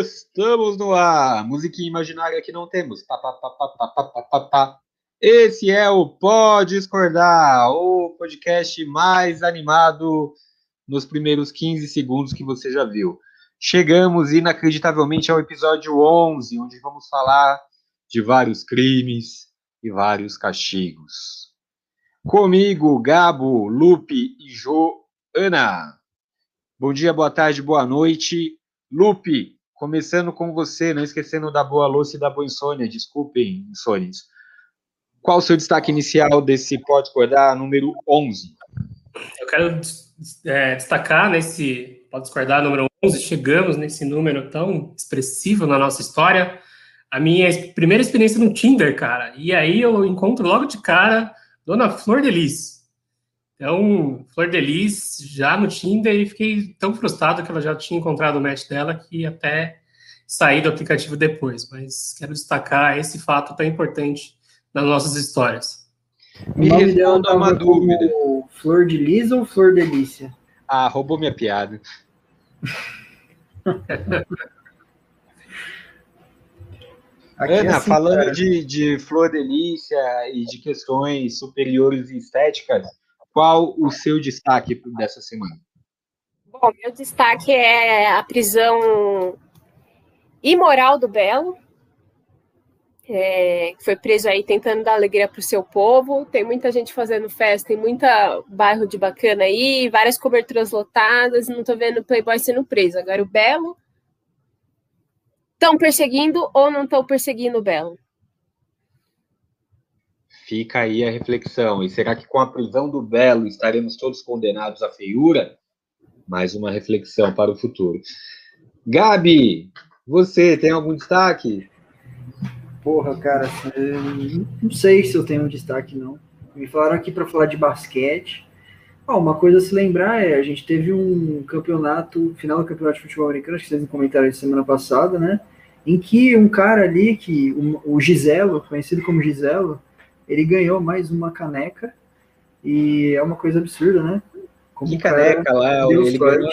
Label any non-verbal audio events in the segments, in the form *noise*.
Estamos no ar. Musiquinha imaginária que não temos. Esse é o Pode Discordar, o podcast mais animado nos primeiros 15 segundos que você já viu. Chegamos inacreditavelmente ao episódio 11, onde vamos falar de vários crimes e vários castigos. Comigo, Gabo, Lupe e Joana. Bom dia, boa tarde, boa noite. Lupe, começando com você, não esquecendo da boa louça e da boa insônia, desculpem, insônias. Qual o seu destaque inicial desse Pode Discordar número 11? Eu quero é, destacar nesse Pode Discordar número 11, chegamos nesse número tão expressivo na nossa história, a minha primeira experiência no Tinder, cara. E aí eu encontro logo de cara Dona Flor de Lis. Então, Flor de Lis já no Tinder e fiquei tão frustrado que ela já tinha encontrado o match dela que até saí do aplicativo depois. Mas quero destacar esse fato tão importante nas nossas histórias. Me responda uma dúvida. Flor de Lis ou Flor Delícia? Ah, roubou minha piada. *laughs* Ana, é assim, falando de, de flor delícia e de questões superiores e estéticas, qual o seu destaque dessa semana? Bom, meu destaque é a prisão imoral do Belo, é, foi preso aí tentando dar alegria para o seu povo. Tem muita gente fazendo festa, tem muita bairro de bacana aí, várias coberturas lotadas. Não estou vendo o Playboy sendo preso. Agora o Belo estão perseguindo ou não estão perseguindo o Belo? Fica aí a reflexão. E será que com a prisão do Belo estaremos todos condenados à feiura? Mais uma reflexão para o futuro. Gabi, você tem algum destaque? Porra, cara, não sei se eu tenho um destaque, não. Me falaram aqui para falar de basquete. Uma coisa a se lembrar é, a gente teve um campeonato, final do campeonato de futebol americano, acho que vocês comentaram semana passada, né? Em que um cara ali, que o, o Giselo, conhecido como Giselo, ele ganhou mais uma caneca e é uma coisa absurda, né? Como que caneca lá? Ele ganhou,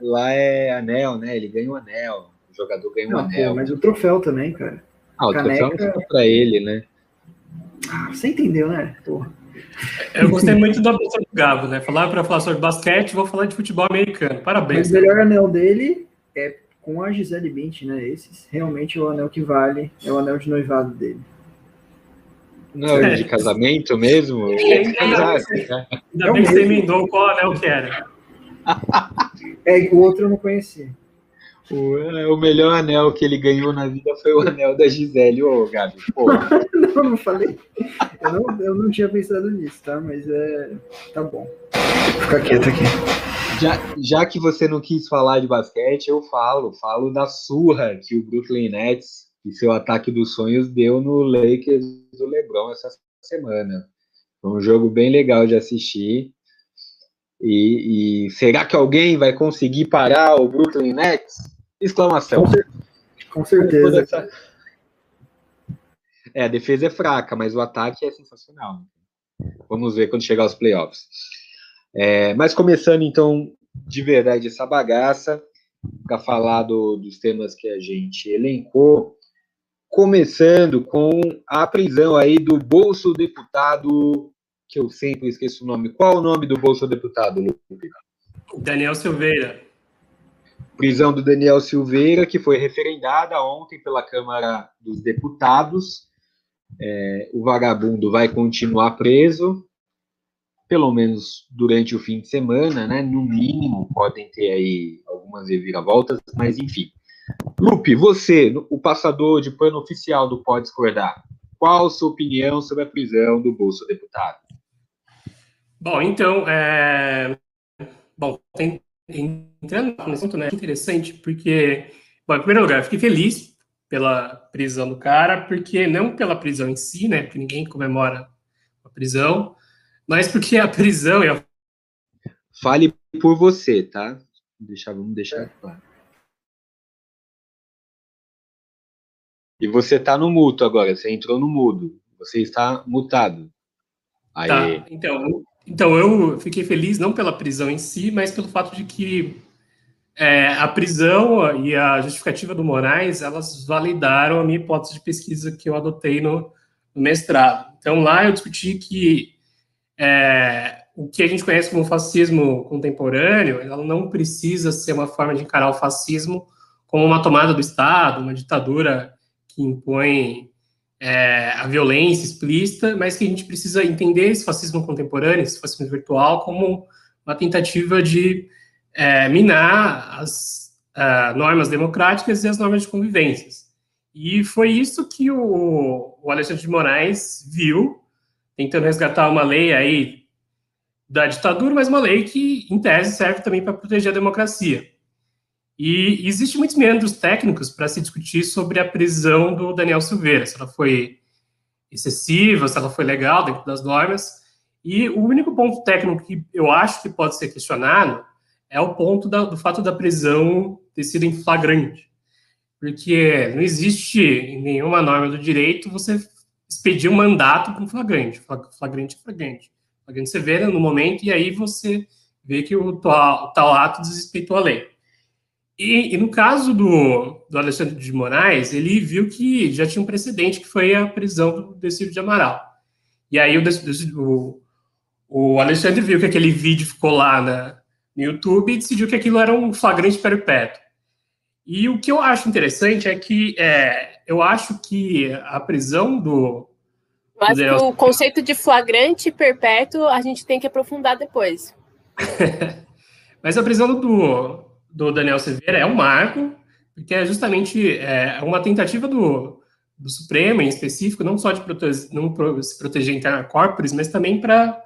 lá é anel, né? Ele ganha um anel. O jogador ganha um Não, anel. Pô, mas o troféu também, cara. Ah, o caneca... troféu não para ele, né? Ah, você entendeu, né? Porra. Eu gostei muito da pessoa do Gabo, né? Falar para falar sobre basquete, vou falar de futebol americano. Parabéns. Mas o melhor anel dele é com a Gisele Bündchen, né? Esse realmente é o anel que vale, é o anel de noivado dele. Não, é. de casamento mesmo? É, Ainda bem que você emendou qual anel que era. *laughs* É, o outro eu não conhecia. O, é, o melhor anel que ele ganhou na vida foi o anel da Gisele, ô Gabi. *laughs* não, não falei. Eu não, eu não tinha pensado nisso, tá? Mas é. Tá bom. Vou ficar quieto aqui. Já, já que você não quis falar de basquete, eu falo. Falo da surra que o Brooklyn Nets e seu ataque dos sonhos deu no Lakers do LeBron essa semana. Foi um jogo bem legal de assistir. E, e será que alguém vai conseguir parar o Brooklyn Nets? Exclamação. Com, certeza. É, a defesa é fraca, mas o ataque é sensacional. Vamos ver quando chegar aos playoffs. É, mas começando então de verdade essa bagaça, para falar do, dos temas que a gente elencou, começando com a prisão aí do bolso deputado, que eu sempre esqueço o nome. Qual o nome do bolso deputado, Lupe? Daniel Silveira. Prisão do Daniel Silveira, que foi referendada ontem pela Câmara dos Deputados. É, o vagabundo vai continuar preso, pelo menos durante o fim de semana, né? No mínimo, podem ter aí algumas reviravoltas, mas enfim. Lupe, você, o passador de pano oficial do Pode Discordar, qual a sua opinião sobre a prisão do Bolso Deputado? Bom, então, é... Bom, tem... entrando nesse assunto, né, interessante, porque, bom, em primeiro lugar, eu fiquei feliz pela prisão do cara, porque não pela prisão em si, né, porque ninguém comemora a prisão, mas porque a prisão é a... Fale por você, tá? Deixar, vamos deixar claro. E você está no mudo agora, você entrou no mudo. Você está mutado. Aí... Tá, então, então eu fiquei feliz não pela prisão em si, mas pelo fato de que é, a prisão e a justificativa do Moraes, elas validaram a minha hipótese de pesquisa que eu adotei no, no mestrado. Então, lá eu discuti que é, o que a gente conhece como fascismo contemporâneo, ela não precisa ser uma forma de encarar o fascismo como uma tomada do Estado, uma ditadura que impõe é, a violência explícita, mas que a gente precisa entender esse fascismo contemporâneo, esse fascismo virtual, como uma tentativa de é, minar as uh, normas democráticas e as normas de convivência. E foi isso que o, o Alexandre de Moraes viu, tentando resgatar uma lei aí da ditadura, mas uma lei que, em tese, serve também para proteger a democracia. E existe muitos meandros técnicos para se discutir sobre a prisão do Daniel Silveira, se ela foi excessiva, se ela foi legal dentro das normas. E o único ponto técnico que eu acho que pode ser questionado é o ponto da, do fato da prisão ter sido em flagrante. Porque não existe em nenhuma norma do direito você expedir um mandato com flagrante. Flagrante é flagrante. Flagrante você vê no momento e aí você vê que o tal, tal ato desrespeitou a lei. E, e, no caso do, do Alexandre de Moraes, ele viu que já tinha um precedente, que foi a prisão do Decílio de Amaral. E aí o, o, o, Alexandre viu que aquele vídeo ficou lá na, no YouTube e decidiu que aquilo era um flagrante perpétuo. E o que eu acho interessante é que é, eu acho que a prisão do. Mas do o conceito de flagrante perpétuo a gente tem que aprofundar depois. *laughs* Mas a prisão do, do Daniel Silveira é um marco, porque é justamente é, uma tentativa do, do Supremo, em específico, não só de prote não se proteger interna corporis, mas também para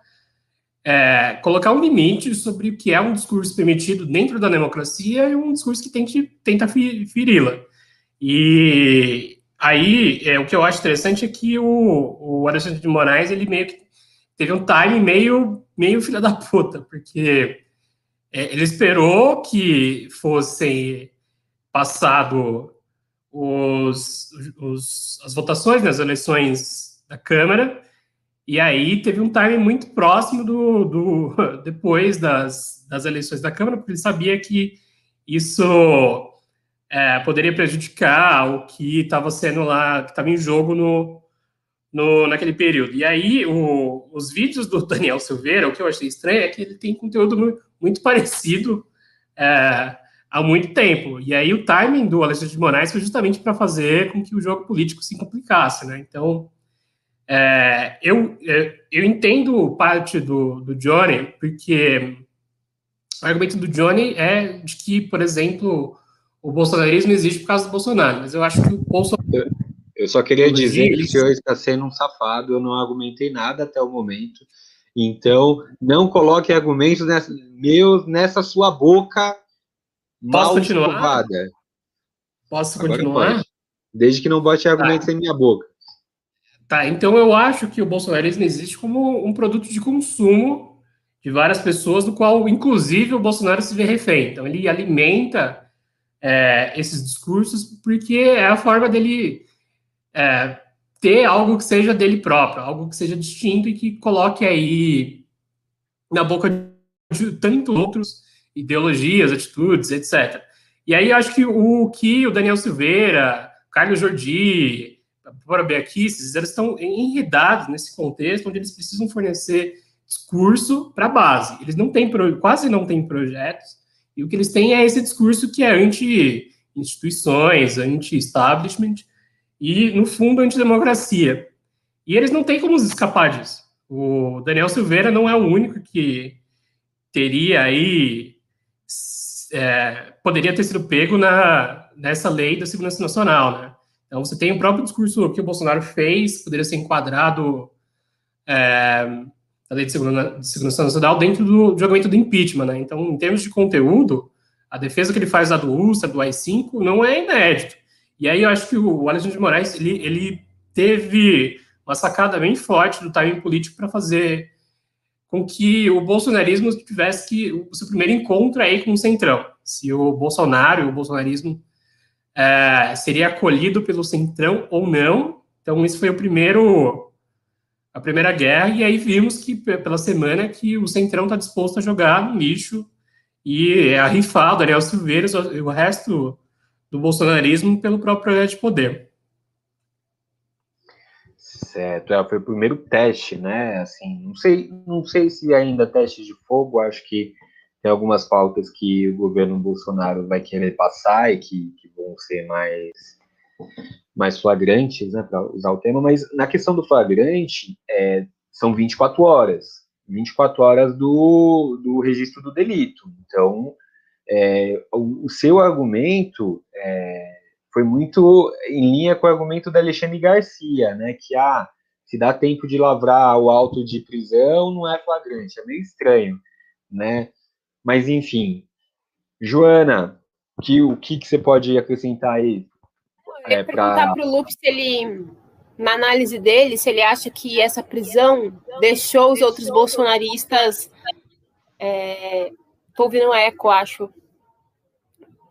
é, colocar um limite sobre o que é um discurso permitido dentro da democracia e um discurso que tente, tenta feri-la. E aí, é, o que eu acho interessante é que o, o Alexandre de Moraes, ele meio que teve um time meio, meio filha da puta, porque ele esperou que fossem passado os, os, as votações nas eleições da Câmara, e aí teve um time muito próximo do, do *laughs* depois das, das eleições da Câmara, porque ele sabia que isso é, poderia prejudicar o que estava sendo lá, que estava em jogo no, no, naquele período. E aí, o, os vídeos do *laughs* Daniel Silveira, o que eu achei estranho é que ele tem conteúdo muito parecido é, há muito tempo. E aí o timing do Alexandre de Moraes foi justamente para fazer com que o jogo político se complicasse, né? Então, é, eu, é, eu entendo parte do, do Johnny, porque o argumento do Johnny é de que, por exemplo, o bolsonarismo existe por causa do Bolsonaro, mas eu acho que o Bolsonaro... Eu só queria dizer que o senhor está sendo um safado, eu não argumentei nada até o momento, então, não coloque argumentos nessa, meus nessa sua boca Posso continuar? Escovada. Posso Agora continuar? Desde que não bote argumentos tá. em minha boca. Tá, então eu acho que o bolsonarismo existe como um produto de consumo de várias pessoas, do qual, inclusive, o Bolsonaro se vê refém. Então, ele alimenta é, esses discursos porque é a forma dele é, ter algo que seja dele próprio, algo que seja distinto e que coloque aí na boca de tanto outros ideologias, atitudes, etc. E aí acho que o que o Daniel Silveira, Carlos Jordi, Bora Beaquices, eles estão enredados nesse contexto onde eles precisam fornecer discurso para a base. Eles não têm, quase não têm projetos, e o que eles têm é esse discurso que é anti-instituições, anti-establishment, e, no fundo, antidemocracia. E eles não têm como escapar disso. O Daniel Silveira não é o único que teria aí. É, poderia ter sido pego na, nessa lei da segurança nacional, né? Então, você tem o próprio discurso que o Bolsonaro fez, poderia ser enquadrado é, da lei de segurança, de segurança nacional dentro do, do argumento do impeachment, né? Então, em termos de conteúdo, a defesa que ele faz da do USA, do AI-5, não é inédito. E aí eu acho que o Alexandre de Moraes ele, ele teve uma sacada bem forte do timing político para fazer com que o bolsonarismo tivesse que o seu primeiro encontro aí com o centrão. Se o Bolsonaro, o bolsonarismo é, seria acolhido pelo centrão ou não. Então esse foi o primeiro a primeira guerra e aí vimos que pela semana que o centrão está disposto a jogar no lixo e é rifar o Daniel Silveira o resto do bolsonarismo pelo próprio projeto de poder. Certo, é, foi o primeiro teste, né? Assim, não sei, não sei se ainda teste de fogo, acho que tem algumas pautas que o governo Bolsonaro vai querer passar e que, que vão ser mais, mais flagrantes, né, para usar o tema, mas na questão do flagrante, é, são 24 horas. 24 horas do, do registro do delito. Então, é, o, o, seu argumento é, foi muito em linha com o argumento da Alexandre Garcia, né, que ah, se dá tempo de lavrar o auto de prisão, não é flagrante, é meio estranho, né? Mas, enfim. Joana, que, o que, que você pode acrescentar aí? Eu ia é, perguntar para o Lupe se ele, na análise dele, se ele acha que essa prisão deixou os outros bolsonaristas. É, tô ouvindo eco, acho.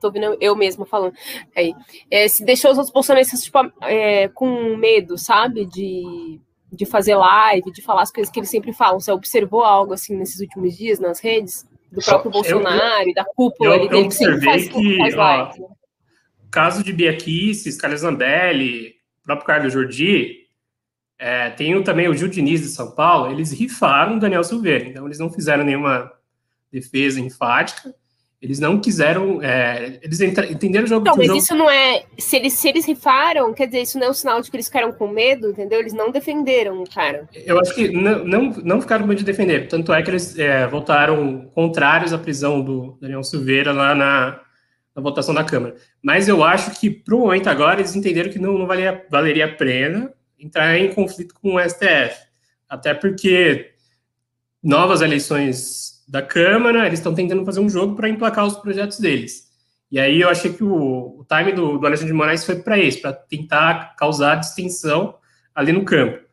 Tô ouvindo eu mesma falando. Aí. É, se deixou os outros bolsonaristas tipo, é, com medo, sabe? De, de fazer live, de falar as coisas que eles sempre falam. Você observou algo assim nesses últimos dias nas redes? do próprio Bolsonaro, eu, da cúpula eu, dele, que sempre faz, que, faz ó, O caso de Bia Kicis, Carlos Zambelli, o próprio Carlos Jordi, é, tem também o Gil Diniz de São Paulo, eles rifaram o Daniel Silveira, então eles não fizeram nenhuma defesa enfática, eles não quiseram. É, eles entenderam o jogo. Não, mas jogo... isso não é. Se eles, se eles rifaram, quer dizer, isso não é um sinal de que eles ficaram com medo, entendeu? Eles não defenderam o cara. Eu acho que não, não, não ficaram com medo de defender. Tanto é que eles é, votaram contrários à prisão do Daniel Silveira lá na, na votação da Câmara. Mas eu acho que, para o momento agora, eles entenderam que não, não valia, valeria a pena entrar em conflito com o STF. Até porque novas eleições da Câmara, eles estão tentando fazer um jogo para emplacar os projetos deles. E aí eu achei que o, o time do, do Alexandre de Moraes foi para isso, para tentar causar distensão ali no campo.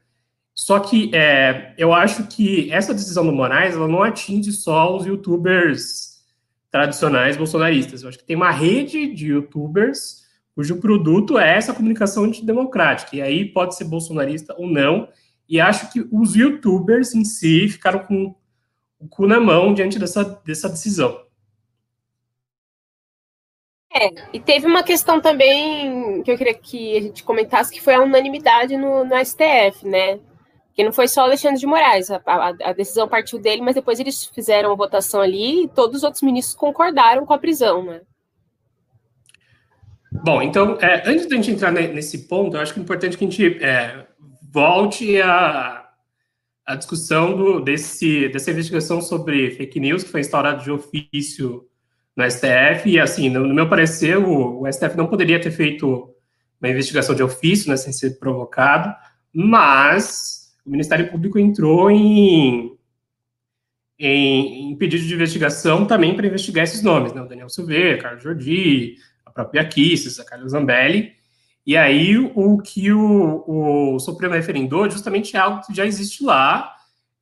Só que é, eu acho que essa decisão do Moraes ela não atinge só os youtubers tradicionais bolsonaristas. Eu acho que tem uma rede de youtubers cujo produto é essa comunicação antidemocrática. E aí pode ser bolsonarista ou não. E acho que os youtubers em si ficaram com o cu na mão diante dessa, dessa decisão. É, e teve uma questão também que eu queria que a gente comentasse, que foi a unanimidade no, no STF, né? Que não foi só Alexandre de Moraes, a, a, a, decisão partiu dele, mas depois eles fizeram a votação ali e todos os outros ministros concordaram com a prisão, né? Bom, então, é, antes da gente entrar nesse ponto, eu acho que é importante que a gente é, volte a, a discussão do, desse, dessa investigação sobre fake news que foi instaurada de ofício no STF, e assim, no, no meu parecer, o, o, STF não poderia ter feito uma investigação de ofício, né, sem ser provocado, mas o Ministério Público entrou em, em, em pedido de investigação também para investigar esses nomes, né, o Daniel Silveira, Carlos Jordi, a própria Kisses, a Carlos Zambelli, e aí, o que o, o Supremo referendou é justamente algo que já existe lá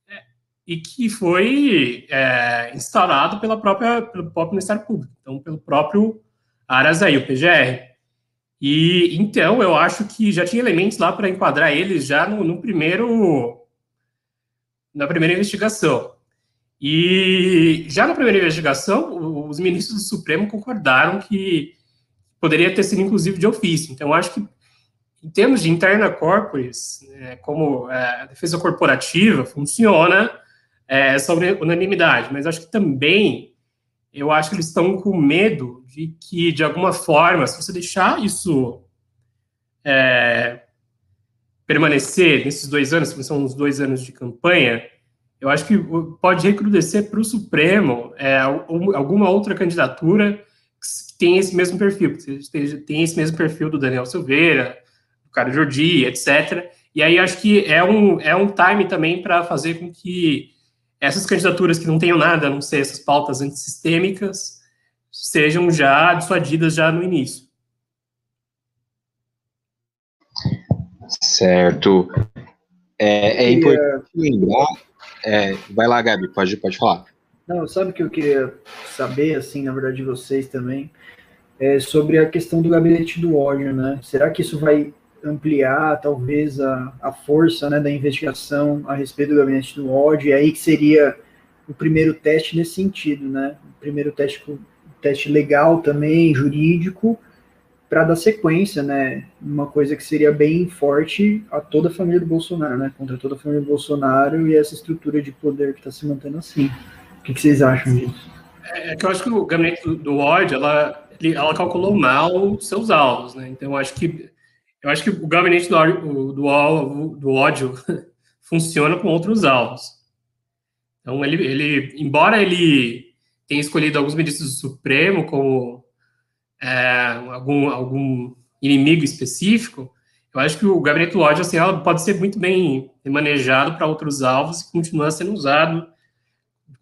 é, e que foi é, instaurado pela própria, pelo próprio Ministério Público, então, pelo próprio Arazaí, o PGR. E, então, eu acho que já tinha elementos lá para enquadrar eles já no, no primeiro... na primeira investigação. E já na primeira investigação, os ministros do Supremo concordaram que poderia ter sido inclusive de ofício. Então, acho que em termos de interna corporis, né, como é, a defesa corporativa, funciona é, essa unanimidade, mas acho que também eu acho que eles estão com medo de que, de alguma forma, se você deixar isso é, permanecer nesses dois anos, que são uns dois anos de campanha, eu acho que pode recrudescer para o Supremo é, alguma outra candidatura tem esse mesmo perfil, tem esse mesmo perfil do Daniel Silveira, do Cara Jordi, etc. E aí acho que é um, é um time também para fazer com que essas candidaturas que não tenham nada a não ser essas pautas antissistêmicas sejam já dissuadidas já no início. Certo. É, é importante lembrar. É, vai lá, Gabi, pode, pode falar. Não, sabe o que eu queria saber, assim, na verdade, de vocês também? é, sobre a questão do gabinete do ódio, né? Será que isso vai ampliar, talvez, a, a força né, da investigação a respeito do gabinete do ódio? E aí que seria o primeiro teste nesse sentido, né? O primeiro teste, teste legal também, jurídico, para dar sequência, né? Uma coisa que seria bem forte a toda a família do Bolsonaro, né? Contra toda a família do Bolsonaro e essa estrutura de poder que está se mantendo assim. O que, que, vocês acham disso? É, é que eu acho que o gabinete do, ódio, ela, ela calculou mal seus alvos, né? Então eu acho que eu acho que o gabinete do, do, do, ódio *laughs* funciona com outros alvos. Então ele, ele, embora ele tenha escolhido alguns ministros do Supremo como é, algum, algum inimigo específico, eu acho que o gabinete do ódio assim, pode ser muito bem manejado para outros alvos e continuar sendo usado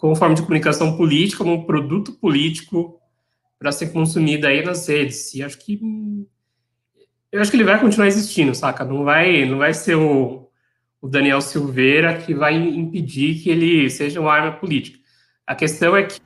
como forma de comunicação política, como um produto político para ser consumido aí nas redes. E acho que eu acho que ele vai continuar existindo, saca? Não vai, não vai ser o, o Daniel Silveira que vai impedir que ele seja uma arma política. A questão é que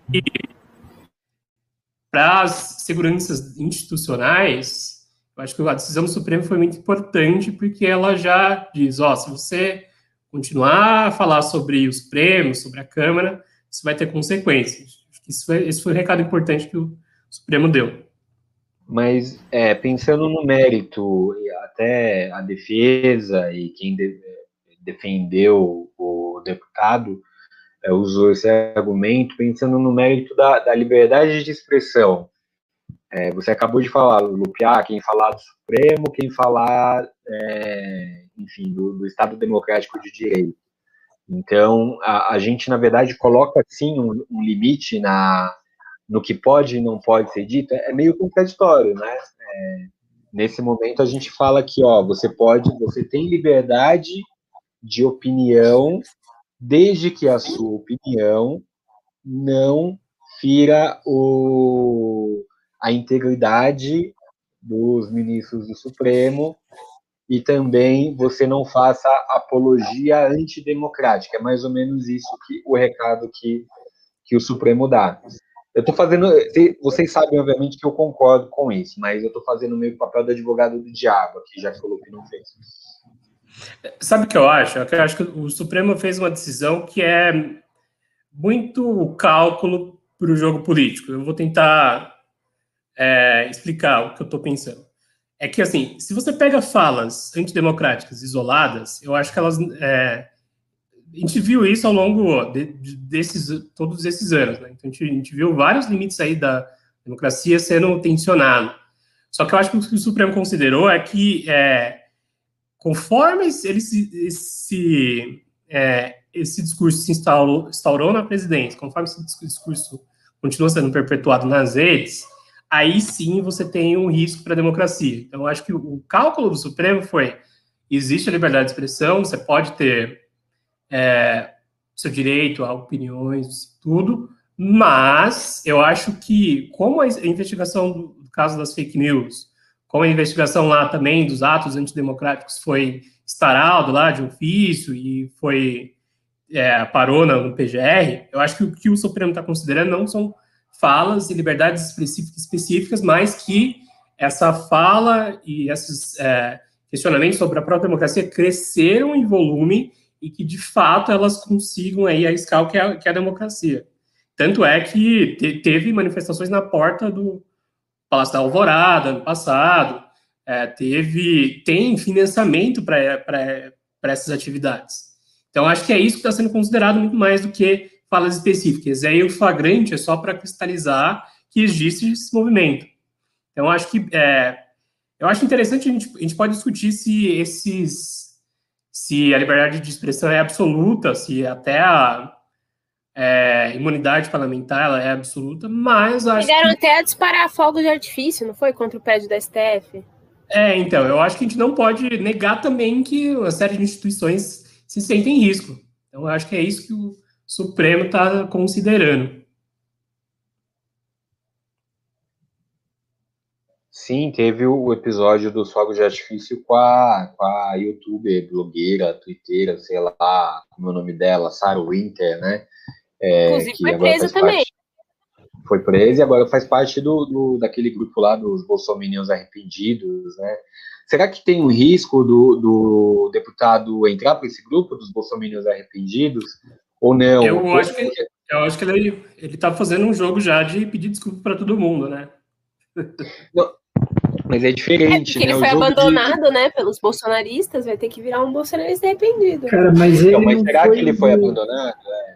para as seguranças institucionais, eu acho que a decisão do Supremo foi muito importante, porque ela já diz, ó, se você continuar a falar sobre os prêmios, sobre a Câmara, isso vai ter consequências. Isso foi, esse foi o recado importante que o Supremo deu. Mas, é, pensando no mérito, até a defesa e quem de, defendeu o deputado, é, usou esse argumento pensando no mérito da, da liberdade de expressão. É, você acabou de falar, Lupiar, quem falar do Supremo, quem falar, é, enfim, do, do, Estado Democrático de Direito. Então, a, a gente, na verdade, coloca, sim, um, um, limite na, no que pode e não pode ser dito, é, meio contraditório, né? É, nesse momento, a gente fala que, ó, você pode, você tem liberdade de opinião desde que a sua opinião não fira o, a integridade dos ministros do Supremo e também você não faça apologia antidemocrática. É mais ou menos isso que o recado que, que o Supremo dá. Eu estou fazendo. Vocês sabem, obviamente, que eu concordo com isso, mas eu estou fazendo meio papel do advogado do diabo aqui, já que o Lupe não fez. Sabe o que eu acho? Eu acho que o Supremo fez uma decisão que é muito cálculo para o jogo político. Eu vou tentar é, explicar o que eu estou pensando. É que, assim, se você pega falas antidemocráticas isoladas, eu acho que elas. É, a gente viu isso ao longo de, de, desses todos esses anos. Né? Então, a gente, a gente, viu vários limites aí da democracia sendo tensionados. Só que eu acho que o que o Supremo considerou é que é, Conforme ele se, esse, é, esse discurso se instaurou, instaurou na presidência, conforme esse discurso continua sendo perpetuado nas redes, aí sim você tem um risco para a democracia. Então, acho que o cálculo do Supremo foi: existe a liberdade de expressão, você pode ter é, seu direito a opiniões, tudo, mas eu acho que, como a investigação do caso das fake news como a investigação lá também dos atos antidemocráticos foi estaraldo lá de ofício e foi é, parou no PGR, eu acho que o que o Supremo está considerando não são falas e liberdades específicas, mas que essa fala e esses é, questionamentos sobre a própria democracia cresceram em volume e que, de fato, elas consigam aí arriscar o que é, que é a democracia. Tanto é que te, teve manifestações na porta do, Palácio da Alvorada, ano passado, é, teve, tem financiamento para essas atividades. Então, acho que é isso que está sendo considerado muito mais do que falas específicas. E aí, o flagrante é só para cristalizar que existe esse movimento. Então, acho que é, eu acho interessante a gente, a gente pode discutir se esses se a liberdade de expressão é absoluta, se até a, é, imunidade parlamentar ela é absoluta, mas acho Chegaram que... até a disparar fogos de artifício, não foi? Contra o prédio da STF. É, então, eu acho que a gente não pode negar também que uma série de instituições se sentem em risco. Então, eu acho que é isso que o Supremo está considerando. Sim, teve o episódio dos fogos de artifício com a, com a youtuber, blogueira, twitteira, sei lá, como é o nome dela, Sarah Winter, né? É, Inclusive foi presa também. Parte, foi presa e agora faz parte do, do, daquele grupo lá dos bolsominions arrependidos, né? Será que tem um risco do, do deputado entrar para esse grupo dos bolsominions arrependidos ou não? Eu acho que Eu acho que ele, ele tá fazendo um jogo já de pedir desculpa para todo mundo, né? Não, mas é diferente. É porque né? ele foi jogo abandonado, de... né, pelos bolsonaristas, vai ter que virar um bolsonarista arrependido. Cara, mas ele. Então, mas será foi que ele foi do- abandonado? É.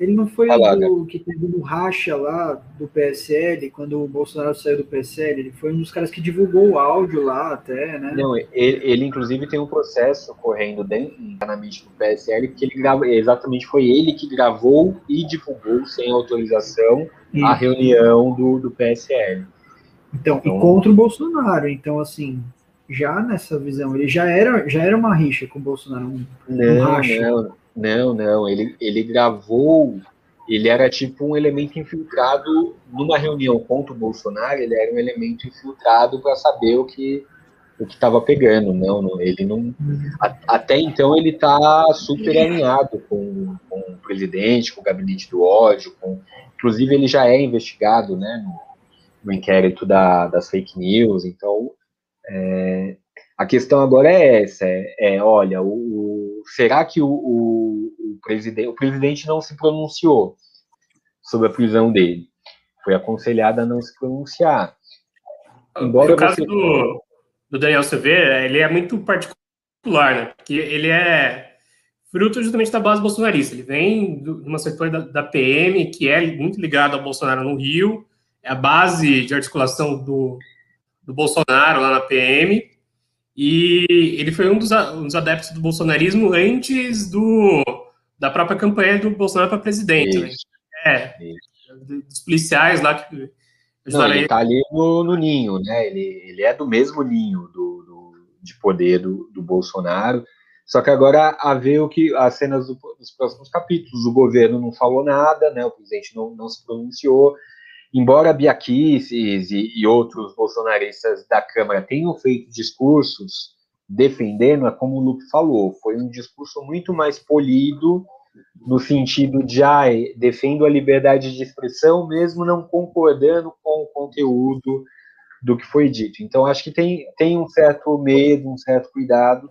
Ele não foi lá, o do, que teve no racha lá do PSL, quando o Bolsonaro saiu do PSL. Ele foi um dos caras que divulgou o áudio lá até, né? Não, ele, ele, inclusive tem um processo correndo dentro internamente do PSL, porque ele grava, exatamente foi ele que gravou e divulgou sem autorização a reunião do, do PSL. Então, Então- e contra o Bolsonaro. Então, assim, já nessa visão, ele já era, já era uma rixa com o Bolsonaro. um- Não, racha. não, não, não. Ele, ele gravou, ele era tipo um elemento infiltrado numa reunião contra o Bolsonaro, ele era um elemento infiltrado para saber o que o que estava pegando. Não, não, ele não. a- até então ele está super alinhado com, com o presidente, com o gabinete do ódio, com, inclusive ele já é investigado, né, no, no inquérito da, das fake news. Então, é, a questão agora é essa: é, é, olha, o, o- será que o, o, o presidente, o presidente não se pronunciou sobre a prisão dele? Foi aconselhado a não se pronunciar. Embora o caso você- do, do Daniel Silveira, ele é muito particular, né? Porque ele é fruto justamente da base bolsonarista. Ele vem de uma setor da, da PM, que é muito ligado ao Bolsonaro no Rio, é a base de articulação do, do Bolsonaro lá na PM, e ele foi um dos, adeptos do bolsonarismo antes do, da própria campanha do Bolsonaro para presidente. né? Isso. É, dos policiais lá que Não, ele. está ali no, no ninho, né? Ele, ele é do mesmo ninho do, do- de poder do, do Bolsonaro. Só que agora a ver o que as cenas do- dos próximos capítulos. O governo não falou nada, né? O presidente não, não se pronunciou. Embora Bia Kicis e, e outros bolsonaristas da Câmara tenham feito discursos defendendo, é como o Lupe falou, foi um discurso muito mais polido no sentido de ah, defendo a liberdade de expressão, mesmo não concordando com o conteúdo do que foi dito. Então, acho que tem, tem um certo medo, um certo cuidado,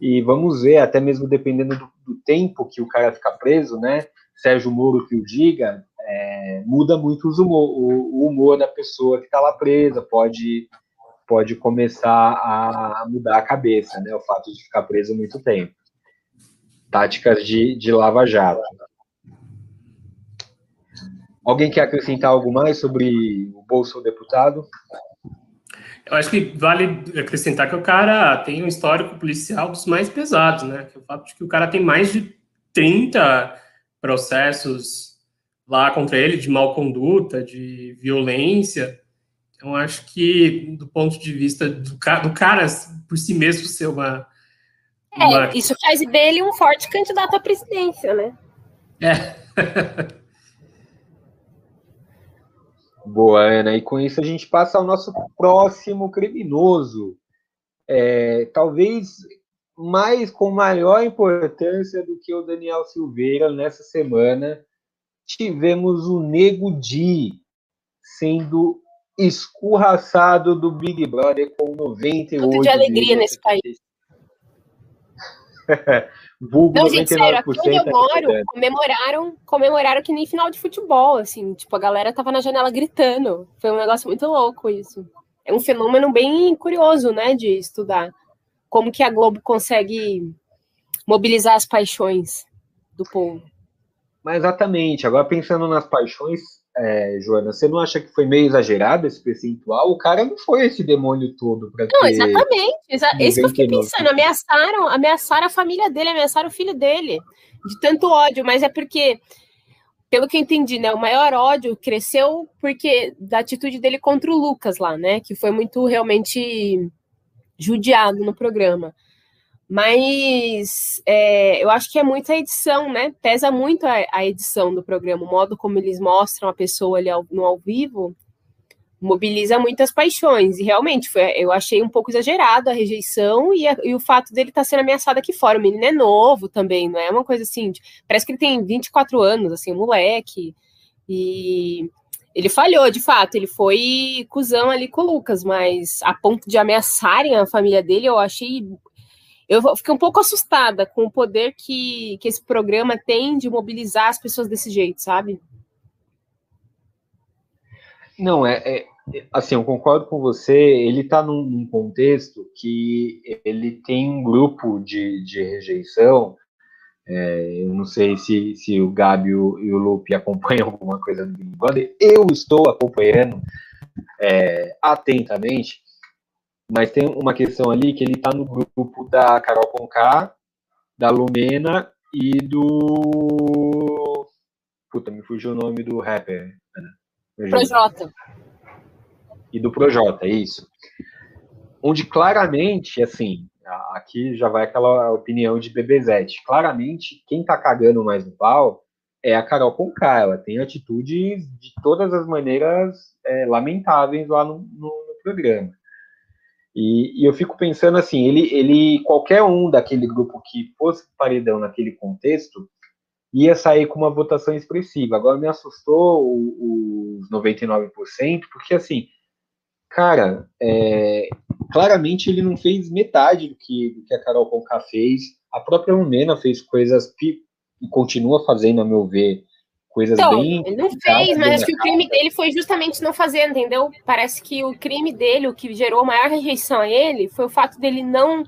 e vamos ver, até mesmo dependendo do, do tempo que o cara fica preso, né? Sérgio Moro que o diga, é, muda muito humor, o, o humor da pessoa que está lá presa, pode, pode começar a mudar a cabeça, né? O fato de ficar preso muito tempo táticas de, de lava-jato. Alguém quer acrescentar algo mais sobre o Bolso Deputado? Eu acho que vale acrescentar que o cara tem um histórico policial dos mais pesados, né? É o fato de que o cara tem mais de 30 processos lá contra ele de mau conduta, de violência. Então, acho que, do ponto de vista do, ca do cara por si mesmo ser uma. uma... É, isso faz dele um forte candidato à presidência, né? É. *laughs* Boa, Ana. E com isso a gente passa ao nosso próximo criminoso. É, talvez mais com maior importância do que o Daniel Silveira nessa semana. Tivemos o Nego Di sendo escorraçado do Big Brother com 98 Tudo de alegria nesse país. *laughs* Vulgo Não, gente, sério, aqui onde eu é moro, comemoraram, comemoraram que nem final de futebol, assim, tipo, a galera tava na janela gritando. Foi um negócio muito louco isso. É um fenômeno bem curioso, né, de estudar. Como que a Globo consegue mobilizar as paixões do povo. Mas exatamente. Agora, pensando nas paixões, é, Joana, você não acha que foi meio exagerado esse percentual? O cara não foi esse demônio todo para Não, exatamente. Exa isso que eu fiquei 99. pensando. Ameaçaram, ameaçaram a família dele, ameaçaram o filho dele. De tanto ódio, mas é porque, pelo que eu entendi, né? O maior ódio cresceu porque da atitude dele contra o Lucas lá, né? Que foi muito realmente judiado no programa. Mas é, eu acho que é muito a edição, né? Pesa muito a, a edição do programa, o modo como eles mostram a pessoa ali ao, no ao vivo mobiliza muitas paixões. E realmente, foi, eu achei um pouco exagerado a rejeição e, a, e o fato dele estar tá sendo ameaçado aqui fora. O menino é novo também, não é uma coisa assim. De, parece que ele tem 24 anos, assim, um moleque. E ele falhou, de fato, ele foi cuzão ali com o Lucas, mas a ponto de ameaçarem a família dele, eu achei. Eu fiquei um pouco assustada com o poder que, que esse programa tem de mobilizar as pessoas desse jeito, sabe? Não, é, é assim, eu concordo com você. Ele está num, num, contexto que ele tem um grupo de, de rejeição. É, eu não sei se, se o Gabi e o, Lupe acompanham *laughs* alguma coisa do Big Brother. Eu estou acompanhando é, atentamente, mas tem uma questão ali que ele está no grupo da Carol Conká, da Lumena e do. Puta, me fugiu o nome do rapper. Projota. E do Projota, isso. Onde claramente, assim, aqui já vai aquela opinião de Bebezete. Claramente, quem tá cagando mais no pau é a Carol Conká. Ela tem atitudes de todas as maneiras é, lamentáveis lá no, no, no programa. E, e, eu fico pensando assim, ele, ele, qualquer um daquele grupo que fosse paredão naquele contexto, ia sair com uma votação expressiva. Agora me assustou os 99%, porque assim, cara, é, claramente ele não fez metade do que, do que a Carol Conká fez. A própria Lumena fez coisas e continua fazendo, a meu ver, coisas então, bem. Ele não fez, mas acho que o crime dele foi justamente não fazer, entendeu? Parece que o crime dele, o que gerou maior rejeição a ele, foi o fato dele não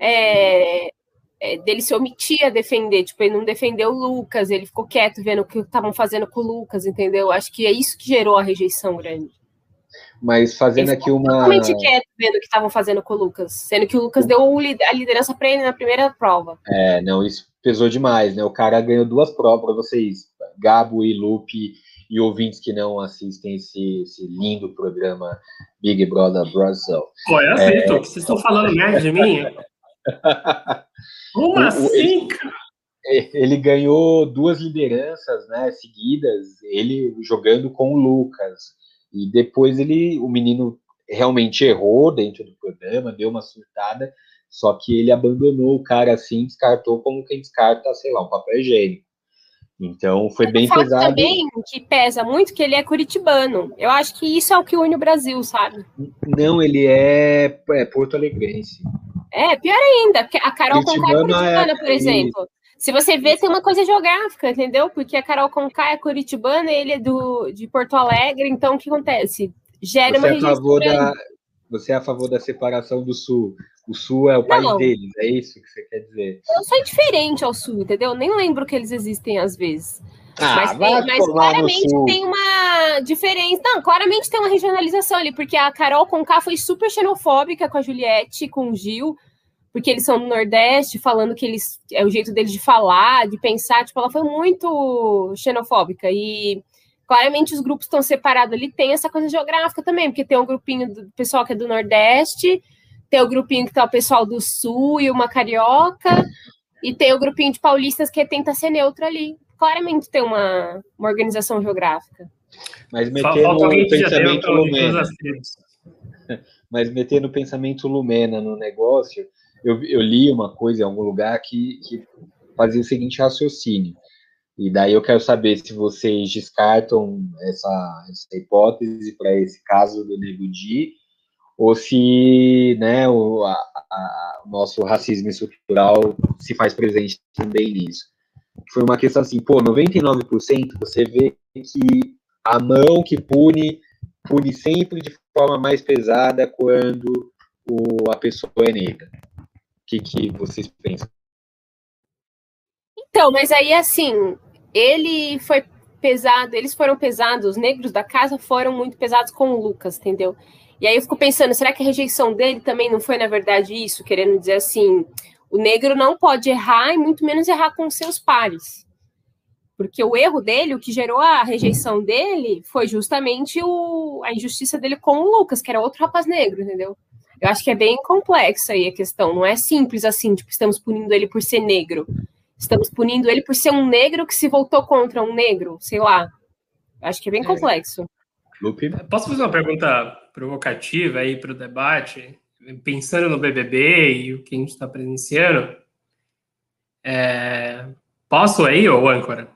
é, é, dele se omitir a defender, tipo, ele não defendeu o Lucas, ele ficou quieto vendo o que estavam fazendo com o Lucas, entendeu? Acho que é isso que gerou a rejeição grande. Mas fazendo aqui uma. Totalmente quieto vendo o que estavam fazendo com o Lucas, sendo que o Lucas deu a liderança para ele na primeira prova. É, não, isso pesou demais, né? O cara ganhou duas provas para vocês, Gabo e Lupe, e ouvintes que não assistem esse, esse lindo programa Big Brother Brasil. Pô, eu aceito, é... vocês estão falando merda de mim? *laughs* Como assim, cara? Ele ganhou duas lideranças né, seguidas, ele jogando com o Lucas. E depois ele, o menino realmente errou dentro do programa, deu uma surtada, só que ele abandonou o cara assim, descartou como quem descarta, sei lá, um papel higiênico. Então foi bem pesado. também que pesa muito que ele é curitibano. Eu acho que isso é o que une o Brasil, sabe? Não, ele é, é porto alegrense. É, pior ainda, porque a Carol Conká é curitibana, é... por exemplo. Se você vê, tem uma coisa geográfica, entendeu? Porque a Carol Conká é curitibana, ele é do, de Porto Alegre, então o que acontece? Gera você uma é a favor da, Você é a favor da separação do Sul. O Sul é o país deles, é isso que você quer dizer? Eu sou indiferente ao Sul, entendeu? Nem lembro que eles existem às vezes. Ah, mas, tem, mas claramente tem uma diferença. Não, claramente tem uma regionalização ali, porque a Carol Conká foi super xenofóbica com a Juliette, com o Gil, porque eles são do Nordeste, falando que eles é o jeito deles de falar, de pensar. Tipo, ela foi muito xenofóbica. E claramente os grupos estão separados ali. Tem essa coisa geográfica também, porque tem um grupinho do pessoal que é do Nordeste, tem o grupinho que tá o pessoal do Sul e uma carioca, e tem o grupinho de paulistas que tenta ser neutro ali claramente tem uma, uma organização geográfica. Mas meter no pensamento Lumena. *laughs* Mas meter no pensamento Lumena no negócio, eu, eu li uma coisa em algum lugar que, que fazia o seguinte raciocínio. E daí eu quero saber se vocês descartam essa, essa hipótese para esse caso do Nego Di, ou se né, o, a, a, nosso racismo estrutural se faz presente também nisso foi uma questão assim, pô, 99% você vê que a mão que pune, pune sempre de forma mais pesada quando o, a pessoa é negra. O que, que vocês pensam? Então, mas aí assim, ele foi pesado, eles foram pesados, os negros da casa foram muito pesados com o Lucas, entendeu? E aí eu fico pensando, será que a rejeição dele também não foi, na verdade, isso? Querendo dizer assim, o negro não pode errar e muito menos errar com seus pares. Porque o erro dele, o que gerou a rejeição dele, foi justamente o, a injustiça dele com o Lucas, que era outro rapaz negro, entendeu? Eu acho que é bem complexa aí a questão. Não é simples assim, tipo, estamos punindo ele por ser negro. Estamos punindo ele por ser um negro que se voltou contra um negro, sei lá. Acho que é bem é. complexo. Lupe? Posso fazer uma pergunta provocativa aí para o debate? pensando no BBB e o que a gente está presenciando, é... posso aí, ô âncora?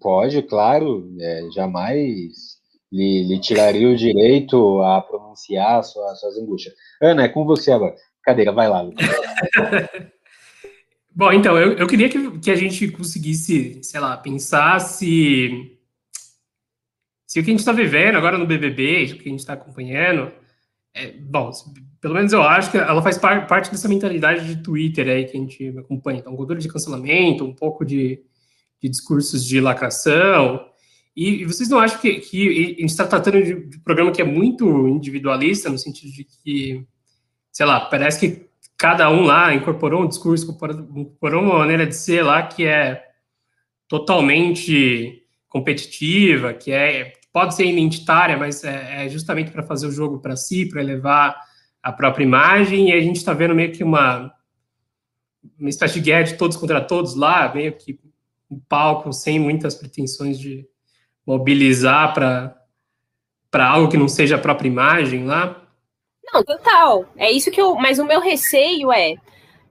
Pode, claro, é, jamais lhe, lhe, tiraria o direito a pronunciar sua, suas angústias. Ana, é com você agora. Cadeira, vai lá, Lucas. *laughs* Bom, então, eu, eu queria que, que a gente conseguisse, sei lá, pensar se, se o que a gente está vivendo agora no BBB, o que a gente está acompanhando, é, bom, pelo menos eu acho que ela faz par, parte dessa mentalidade de Twitter aí que a gente acompanha. Então, cultura de cancelamento, um pouco de, de discursos de lacração. E, e, vocês não acham que, que a gente está tratando de, de um programa que é muito individualista, no sentido de que, sei lá, parece que cada um lá incorporou um discurso, incorporou uma maneira de ser lá que é totalmente competitiva, que é pode ser identitária, mas é, é justamente para fazer o jogo para si, para elevar a própria imagem, e a gente está vendo meio que uma, uma espécie de guerra de todos contra todos lá, meio que um palco sem muitas pretensões de mobilizar para algo que não seja a própria imagem lá. Não, total. É isso que eu. Mas o meu receio é.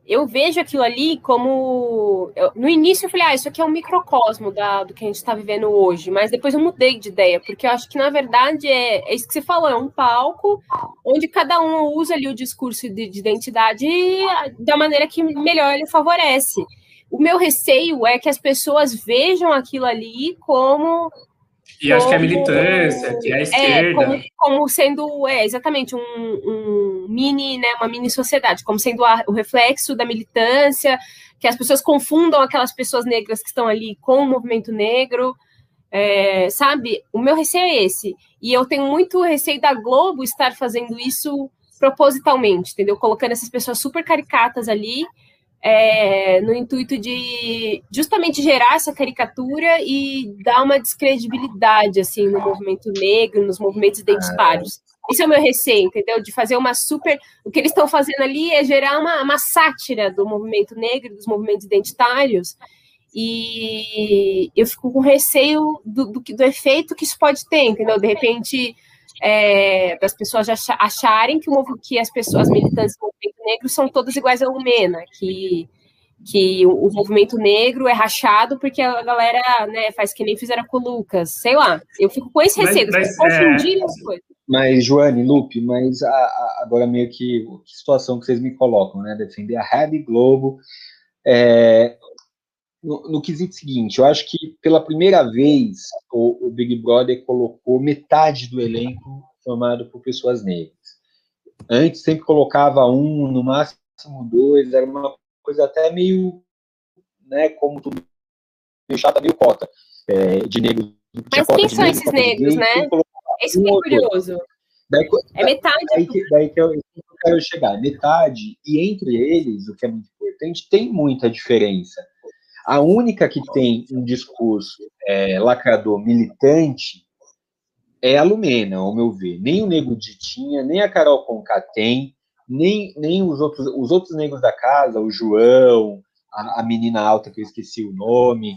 Eu vejo aquilo ali como. Eu, no início eu falei, ah, isso aqui é um microcosmo da, do que a gente está vivendo hoje, mas depois eu mudei de ideia, porque eu acho que, na verdade, é, é isso que você falou, é um palco onde cada um usa ali o discurso de, de identidade da maneira que melhor ele favorece. O meu receio é que as pessoas vejam aquilo ali como e acho que é a militância, que é a esquerda. É, como, como sendo, é, exatamente, um, um, mini, né, uma mini sociedade, como sendo a, o reflexo da militância, que as pessoas confundam aquelas pessoas negras que estão ali com o movimento negro, é, sabe? O meu receio é esse. E eu tenho muito receio da Globo estar fazendo isso propositalmente, entendeu? Colocando essas pessoas super caricatas ali, é, no intuito de justamente gerar essa caricatura e dar uma descredibilidade assim no movimento negro, nos movimentos identitários. Esse é o meu receio, entendeu? De fazer uma super. O que eles estão fazendo ali é gerar uma, uma sátira do movimento negro, dos movimentos identitários, e eu fico com receio do, do, do efeito que isso pode ter, entendeu? De repente é, das pessoas acharem que, o, que as pessoas as militantes do movimento negro são todas iguais a Lumena, que, que o, o, movimento negro é rachado porque a galera né, faz que nem fizeram com o Lucas, sei lá. Eu fico com esse receio, mas, mas confundirem é... as coisas. Mas, Joane, Lupe, mas a, a, agora meio que, que situação que vocês me colocam, né? Defender a Rede Globo. É, no, no, quesito seguinte, eu acho que pela primeira vez o, o, Big Brother colocou metade do elenco formado por pessoas negras. Antes sempre colocava um, no máximo dois, era uma coisa até meio, né, como tudo chata, meio cota é, de negros. Mas quem são esses negros, né? Esse que é curioso. Daí, é metade. Daí, que, daí que eu, eu quero chegar. Metade, e entre eles, o que é muito importante, tem muita diferença. A única que tem um discurso é, lacrador militante é a Lumena, ao meu ver. Nem o Nego Ditinha, nem a Carol Conká tem, nem, nem os, outros, os outros negros da casa, o João, a, a menina alta que eu esqueci o nome,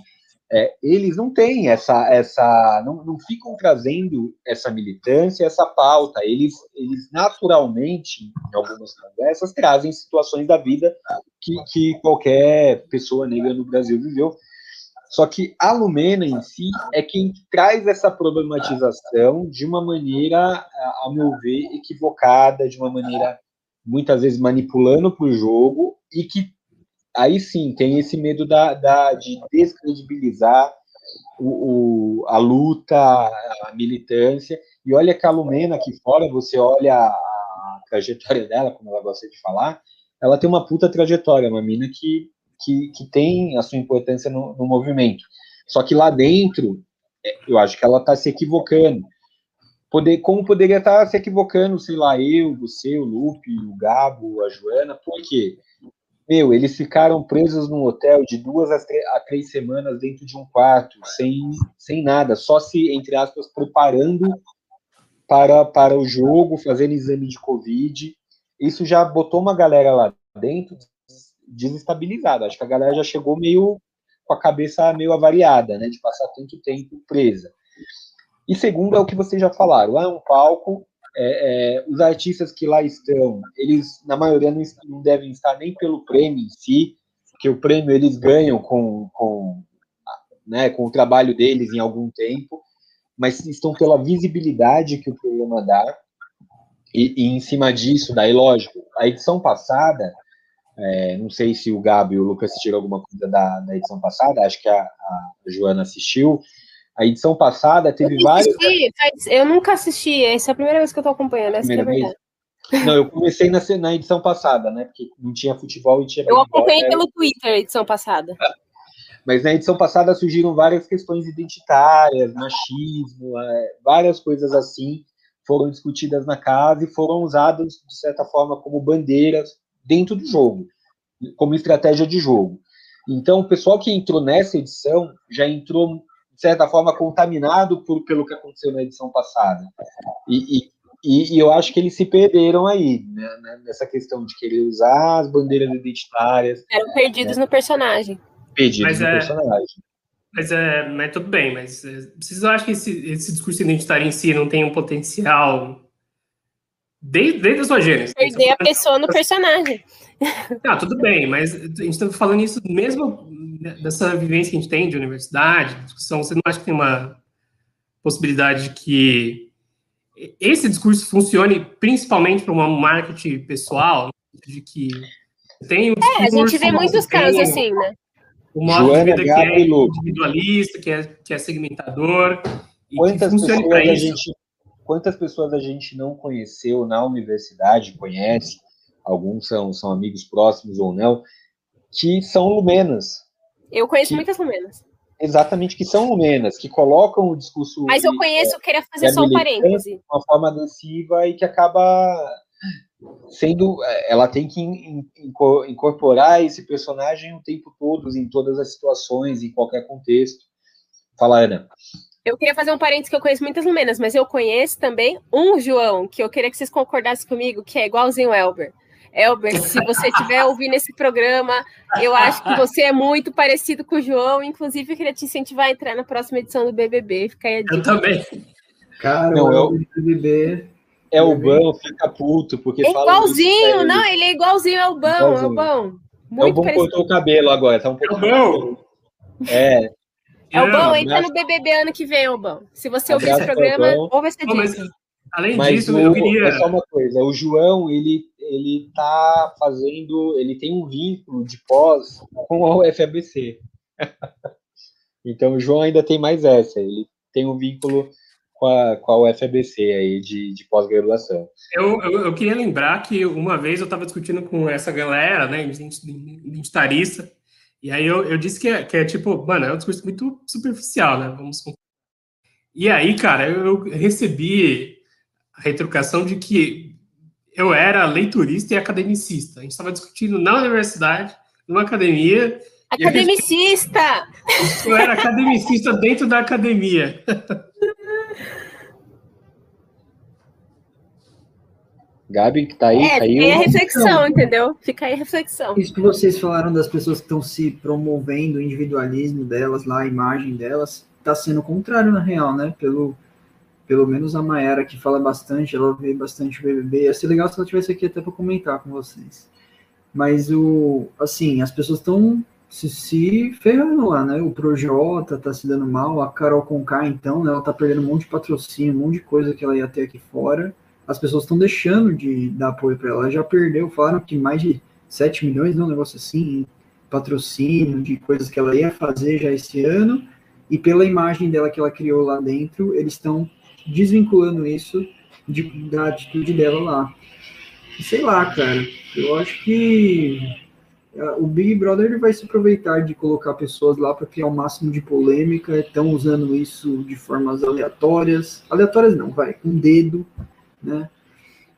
é, eles não têm essa, essa não, não ficam trazendo essa militância, essa pauta. Eles, eles naturalmente, em algumas conversas, trazem situações da vida que, que qualquer pessoa negra no Brasil viveu. Só que a Lumena em si é quem traz essa problematização de uma maneira, ao meu ver, equivocada, de uma maneira muitas vezes manipulando para o jogo e que aí sim tem esse medo da, da de descredibilizar o, o, a luta, a militância. E olha que a Lumena aqui fora, você olha a, a, trajetória dela, como ela gosta de falar, ela tem uma puta trajetória, uma mina que, que, que tem a sua importância no, no movimento. Só que lá dentro, é, eu acho que ela está se equivocando. Poder, como poderia estar tá se equivocando, sei lá, eu, você, o Lupe, o Gabo, a Joana, por quê? Meu, eles ficaram presos num hotel de duas a três semanas dentro de um quarto, sem, sem nada, só se, entre aspas, preparando para, para o jogo, fazendo exame de Covid. Isso já botou uma galera lá dentro desestabilizada. Acho que a galera já chegou meio com a cabeça meio avariada, né, de passar tanto tempo presa. E segundo é o que vocês já falaram, é um palco é, é, os artistas que lá estão, eles na maioria não, não, devem estar nem pelo prêmio em si, que o prêmio eles ganham com, com, né, com o trabalho deles em algum tempo, mas estão pela visibilidade que o programa dá. E, e, em cima disso, daí, lógico, a edição passada, é, não sei se o Gabi e o Lucas assistiram alguma coisa da, da edição passada, acho que a, a Joana assistiu. A edição passada teve eu vários. eu nunca assisti, essa é a primeira vez que eu tô acompanhando, essa é a verdade. Não, eu comecei na, na, edição passada, né? Porque não tinha futebol e tinha. Eu acompanhei pelo Twitter a edição passada. Mas na edição passada surgiram várias questões identitárias, machismo, é, várias coisas assim foram discutidas na casa e foram usadas, de certa forma, como bandeiras dentro do jogo, como estratégia de jogo. Então, o pessoal que entrou nessa edição já entrou, de certa forma, contaminado por, pelo que aconteceu na edição passada. E, e, e eu acho que eles se perderam aí, né, né nessa questão de querer usar as bandeiras identitárias. Eram perdidos né? no personagem. Perdidos mas no é, personagem. Mas, é, mas tudo bem, mas é, vocês acham que esse, esse discurso identitário em si não tem um potencial desde, desde a sua gênese? Perder a pessoa no personagem. Ah, tudo bem, mas a gente está falando isso mesmo dessa vivência que a gente tem de universidade, discussão, você não acha que tem uma possibilidade de que esse discurso funcione principalmente para uma marketing pessoal, de que tem um discurso, É, a gente vê muitos casos assim, né? O modo Joana, de vida que é individualista, que é, que é segmentador. Quantas pessoas, a gente, quantas pessoas a gente não conheceu na universidade, conhece, alguns são, são amigos próximos ou não, que são lumenas. Eu conheço que, muitas lumenas. Exatamente, que são lumenas, que colocam o discurso. Mas eu conheço, é, queria fazer só um parêntese. Uma forma agressiva e que acaba sendo. É, ela tem que incorporar esse personagem o tempo todo, em todas as situações, em qualquer contexto. Fala, Ana. Eu queria fazer um parênteses que eu conheço muitas lumenas, mas eu conheço também um João, que eu queria que vocês concordassem comigo, que é igualzinho o Elber. Elber, se você estiver ouvindo esse programa, eu acho que você é muito parecido com o João. Inclusive, eu queria te incentivar a entrar na próxima edição do BBB. Fica aí a dica. Eu também. Cara, não, eu... BBB. É o Bão, fica puto, porque é igualzinho, não, ele é igualzinho ao Bão, é o Bão. Muito é o Bão cortou o cabelo agora, tá um pouco. É o Bão. É. É o Bão, entra no BBB ano que vem, o Bão. Se você ouvir esse programa, ou vai ser disso. Além mas disso, o, eu queria. É só uma coisa: o João, ele, ele tá fazendo. Ele tem um vínculo de pós com a UFABC. *laughs* então, o João ainda tem mais essa. Ele tem um vínculo com a, com a UFABC aí de, de pós-graduação. Eu, eu, eu, queria lembrar que uma vez eu estava discutindo com essa galera, né, identitarista, e aí eu, eu disse que é, que é tipo, mano, é um discurso muito superficial, né? Vamos. E aí, cara, eu recebi a retrucação de que eu era leiturista e academicista. A gente estava discutindo na universidade, numa academia. Academicista! Gente, eu era academicista dentro da academia. Gabi, que tá aí. É, tá aí fica aí a reflexão, entendeu? Fica aí a reflexão. Isso que vocês falaram das pessoas que estão se promovendo, o individualismo delas, lá, a imagem delas, está sendo o contrário, na real, né? Pelo, pelo menos a Mayara, que fala bastante, ela vê bastante BBB. Ia ser legal se ela estivesse aqui até para comentar com vocês. Mas, o, assim, as pessoas estão se, se ferrando lá, né? O Projota tá se dando mal, a Carol Conká, então, né? Ela tá perdendo um monte de patrocínio, um monte de coisa que ela ia ter aqui fora. As pessoas estão deixando de dar apoio para ela. Ela já perdeu, falaram que mais de 7 milhões, né? um negócio assim, patrocínio de coisas que ela ia fazer já esse ano. E pela imagem dela que ela criou lá dentro, eles estão desvinculando isso de, da atitude dela lá. Sei lá, cara. Eu acho que o Big Brother ele vai se aproveitar de colocar pessoas lá para criar o máximo de polêmica. Estão usando isso de formas aleatórias. Aleatórias não, vai, com um dedo, né?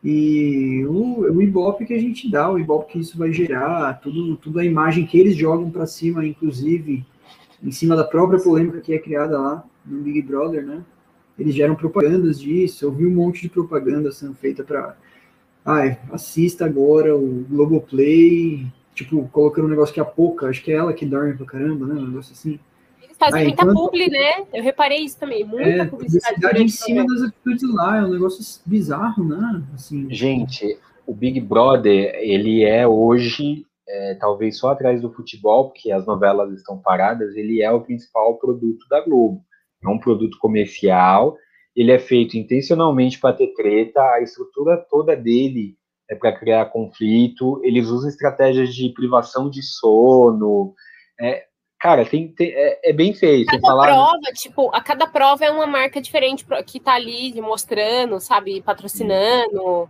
E o, o Ibope que a gente dá, o Ibope que isso vai gerar, tudo, tudo a imagem que eles jogam para cima, inclusive, em cima da própria polêmica que é criada lá no Big Brother, né? Eles geram propagandas disso. Eu vi um monte de propaganda sendo feita para. Ah, assista agora o Globoplay, tipo, colocando um negócio que a pouca, acho que é ela que dorme pra caramba, né? Um negócio assim. Eles fazem ah, muita enquanto... publi, né? Eu reparei isso também, muita é, publicidade. publicidade em cima das atitudes lá, é um negócio bizarro, né? Assim, Gente, o Big Brother, ele é hoje, é, talvez só atrás do futebol, porque as novelas estão paradas, ele é o principal produto da Globo é um produto comercial ele é feito intencionalmente para ter treta, a estrutura toda dele é para criar conflito, eles usam estratégias de privação de sono. É, cara, tem, tem é, é, bem feito. Cada falar... prova, tipo, a cada prova é uma marca diferente que tá ali mostrando, sabe, patrocinando.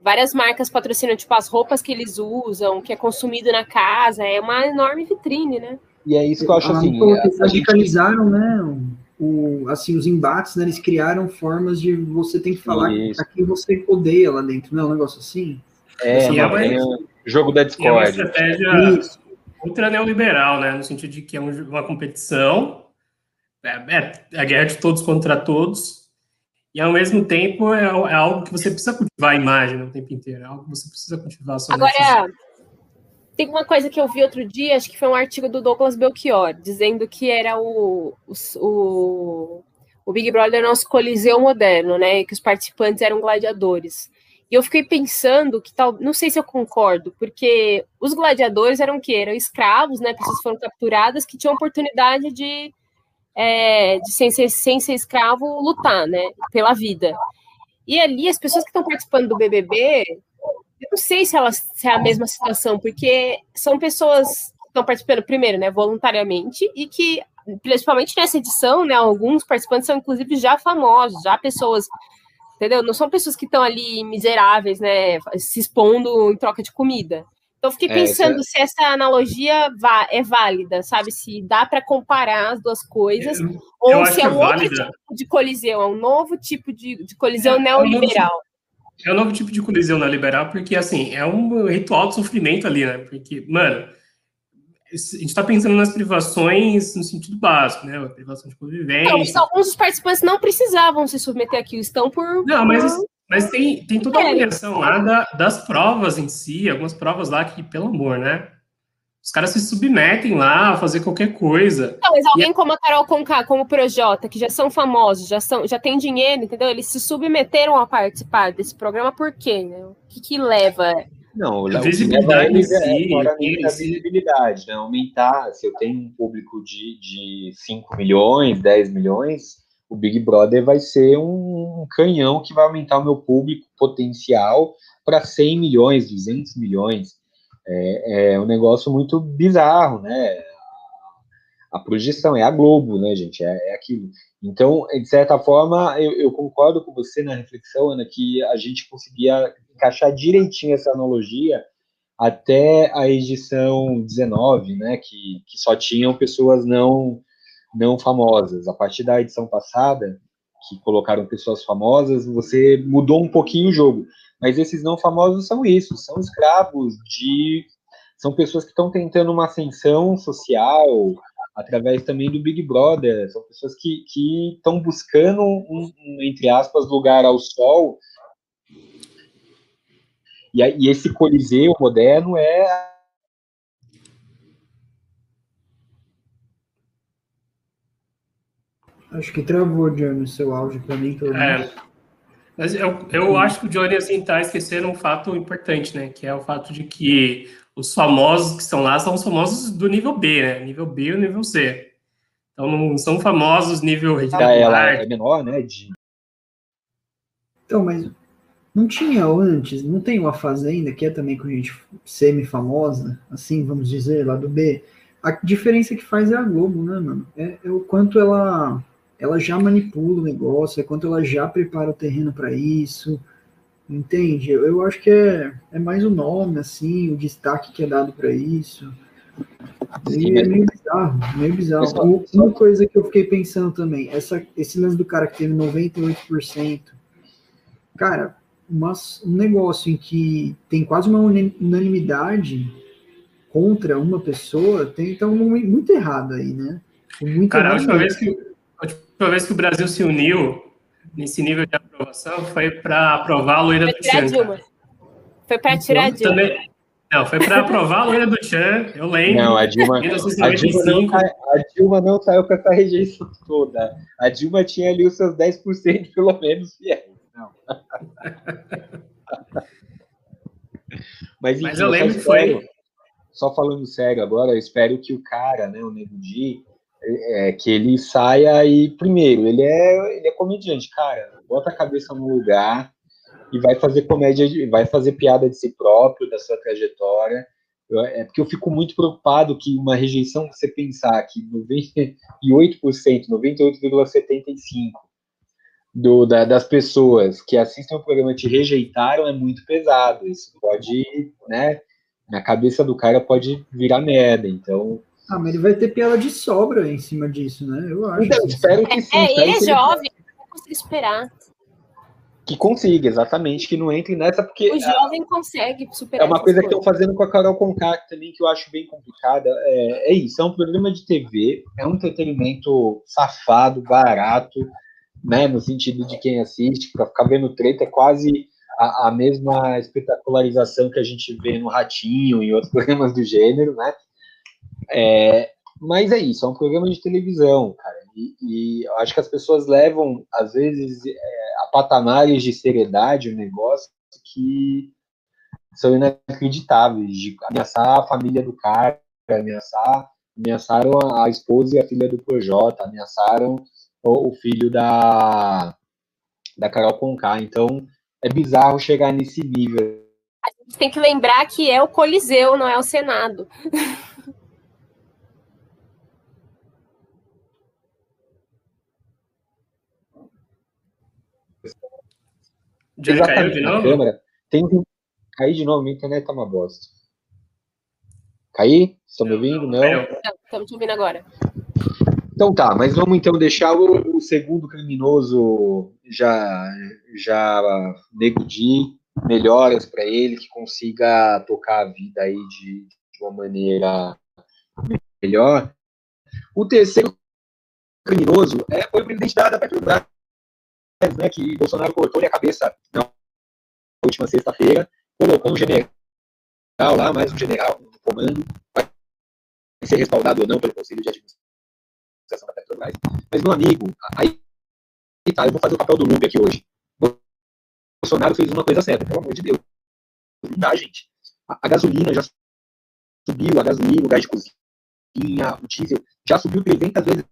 Várias marcas patrocinam, tipo, as roupas que eles usam, que é consumido na casa. É uma enorme vitrine, né? E é isso que eu acho assim. Eles radicalizaram, né? O, assim, os embates, né? Eles criaram formas de você tem que falar isso. a quem você odeia lá dentro, não é um negócio assim? É, é, uma, é um jogo da Discord. É uma estratégia isso. ultra neoliberal, né? No sentido de que é uma competição, é, é, é a guerra de todos contra todos, e ao mesmo tempo é, é, algo que você precisa cultivar a imagem o tempo inteiro, é algo que você precisa cultivar a sua Agora, tem uma coisa que eu vi outro dia, acho que foi um artigo do Douglas Belchior, dizendo que era o, o, o Big Brother nosso coliseu moderno, né? Que os participantes eram gladiadores. E eu fiquei pensando que tal, não sei se eu concordo, porque os gladiadores eram que eram escravos, né? Pessoas foram capturadas que tinham oportunidade de, é, de sem, ser, sem ser escravo, lutar, né? Pela vida. E ali as pessoas que estão participando do BBB eu não sei se, elas, se é a mesma situação, porque são pessoas que estão participando, primeiro, né, voluntariamente, e que, principalmente nessa edição, né, alguns participantes são, inclusive, já famosos, já pessoas, entendeu? Não são pessoas que estão ali miseráveis, né, se expondo em troca de comida. Então, fiquei é, pensando é, se essa analogia é válida, sabe? Se dá para comparar as duas coisas, eu, ou eu se é um outro tipo de coliseu, é um novo tipo de, de coliseu é, neoliberal. É um novo tipo de colisão na liberal, porque, assim, é um ritual de sofrimento ali, né? Porque, mano, a gente está pensando nas privações no sentido básico, né? A privação de convivência. Não, alguns dos participantes não precisavam se submeter aqui, estão por. Não, mas, mas tem, tem toda a obrigação lá da, das provas em si, algumas provas lá que, pelo amor, né? Os caras se submetem lá a fazer qualquer coisa. Não, mas alguém e... como a Carol Conká, como o Projota, que já são famosos, já, são, já têm dinheiro, entendeu? Eles se submeteram a participar desse programa por quê? Né? O que, que leva? Não, a visibilidade em si, é, a visibilidade, né? Aumentar, se eu tenho um público de, de 5 milhões, 10 milhões, o Big Brother vai ser um canhão que vai aumentar o meu público potencial para 100 milhões, 200 milhões. É, é um negócio muito bizarro, né? A projeção é a Globo, né, gente? É, é aquilo. Então, de certa forma, eu, eu, concordo com você na reflexão, Ana, que a gente conseguia encaixar direitinho essa analogia até a edição 19, né, que, que só tinham pessoas não, não famosas. A partir da edição passada, que colocaram pessoas famosas, você mudou um pouquinho o jogo. Mas esses não famosos são isso, são escravos de. São pessoas que estão tentando uma ascensão social através também do Big Brother. São pessoas que estão buscando um, um, entre aspas, lugar ao sol. E, e esse coliseu moderno é Acho que travou, Johnny, o seu áudio para mim. Pelo é, mas eu, eu acho que o Johnny assim está esquecendo um fato importante, né? Que é o fato de que os famosos que estão lá são os famosos do nível B, né? Nível B e nível C. Então não são famosos nível regular. Ela é menor, né? De... Então, mas não tinha antes, não tem uma fazenda que é também com gente semi-famosa, assim, vamos dizer, lá do B. A diferença que faz é a Globo, né, mano? É, é o quanto ela ela já manipula o negócio, é quanto ela já prepara o terreno para isso, entende? Eu, eu acho que é, é mais o nome, assim, o destaque que é dado para isso. E é meio bizarro, meio bizarro. Uma coisa que eu fiquei pensando também, essa, esse lance do cara que teve 98%, cara, mas um negócio em que tem quase uma unanimidade contra uma pessoa, tem então muito errado aí, né? Muito cara, a última vez que última vez que o Brasil se uniu nesse nível de aprovação foi para aprovar a loira do Tchan. Foi para tirar a Dilma. Também, não, foi para aprovar a loira do Tchan, eu lembro. Não, a Dilma, a Dilma, não, a Dilma não saiu com essa rejeição toda. A Dilma tinha ali os seus 10% pelo menos fiéis. Não. *laughs* Mas, enfim, Mas eu lembro que foi. Só falando sério agora, eu espero que o cara, né, o Nego Di, é, que ele saia e, primeiro, ele é, ele é comediante, cara, bota a cabeça no lugar e vai fazer comédia, vai fazer piada de si próprio, da sua trajetória. Eu, é porque eu fico muito preocupado que uma rejeição, você pensar que 98%, 98,75% do, da, das pessoas que assistem o programa te rejeitaram é muito pesado. Isso pode, né? Na cabeça do cara pode virar merda. Então, ah, mas ele vai ter piada de sobra em cima disso, né? Eu acho. Então, espero que sim. É, ele é jovem, não consigo esperar. Que consiga, exatamente, que não entre nessa, porque. O jovem é, consegue superar. É uma coisa que estão fazendo com a Carol Conká também, que eu acho bem complicada. É, é isso, é um programa de TV, é um entretenimento safado, barato, né? No sentido de quem assiste, para ficar vendo treta é quase a, a mesma espetacularização que a gente vê no Ratinho e outros *laughs* programas do gênero, né? É, mas é isso, é um programa de televisão, cara. E, e eu acho que as pessoas levam, às vezes, é, a patamares de seriedade o negócio que são inacreditáveis, de ameaçar a família do cara, ameaçar, ameaçaram a esposa e a filha do Projota, ameaçaram o, o filho da, da Carol Conká. Então, é bizarro chegar nesse nível. A gente tem que lembrar que é o Coliseu, não é o Senado. *laughs* Já caiu de novo? Câmera. Tem que cair de novo, minha internet tá uma bosta. Caí? Estão me ouvindo? Não? Estamos te ouvindo agora. Então tá, mas vamos então deixar o, o segundo criminoso já, já Nego Di, melhoras para ele, que consiga tocar a vida aí de, de uma maneira melhor. O terceiro criminoso é, foi o presidente da, da Petrobras, né, que Bolsonaro cortou-lhe a cabeça na última sexta-feira, colocou um general lá, mais um general no comando, vai ser respaldado ou não pelo Conselho de Administração da Petrobras. Mas, meu amigo, aí tá, eu vou fazer o papel do Lupe aqui hoje. Bolsonaro fez uma coisa certa, pelo amor de Deus. Não dá, gente. A, a gasolina já subiu, a gasolina, o gás de cozinha, o diesel, já subiu 300 vezes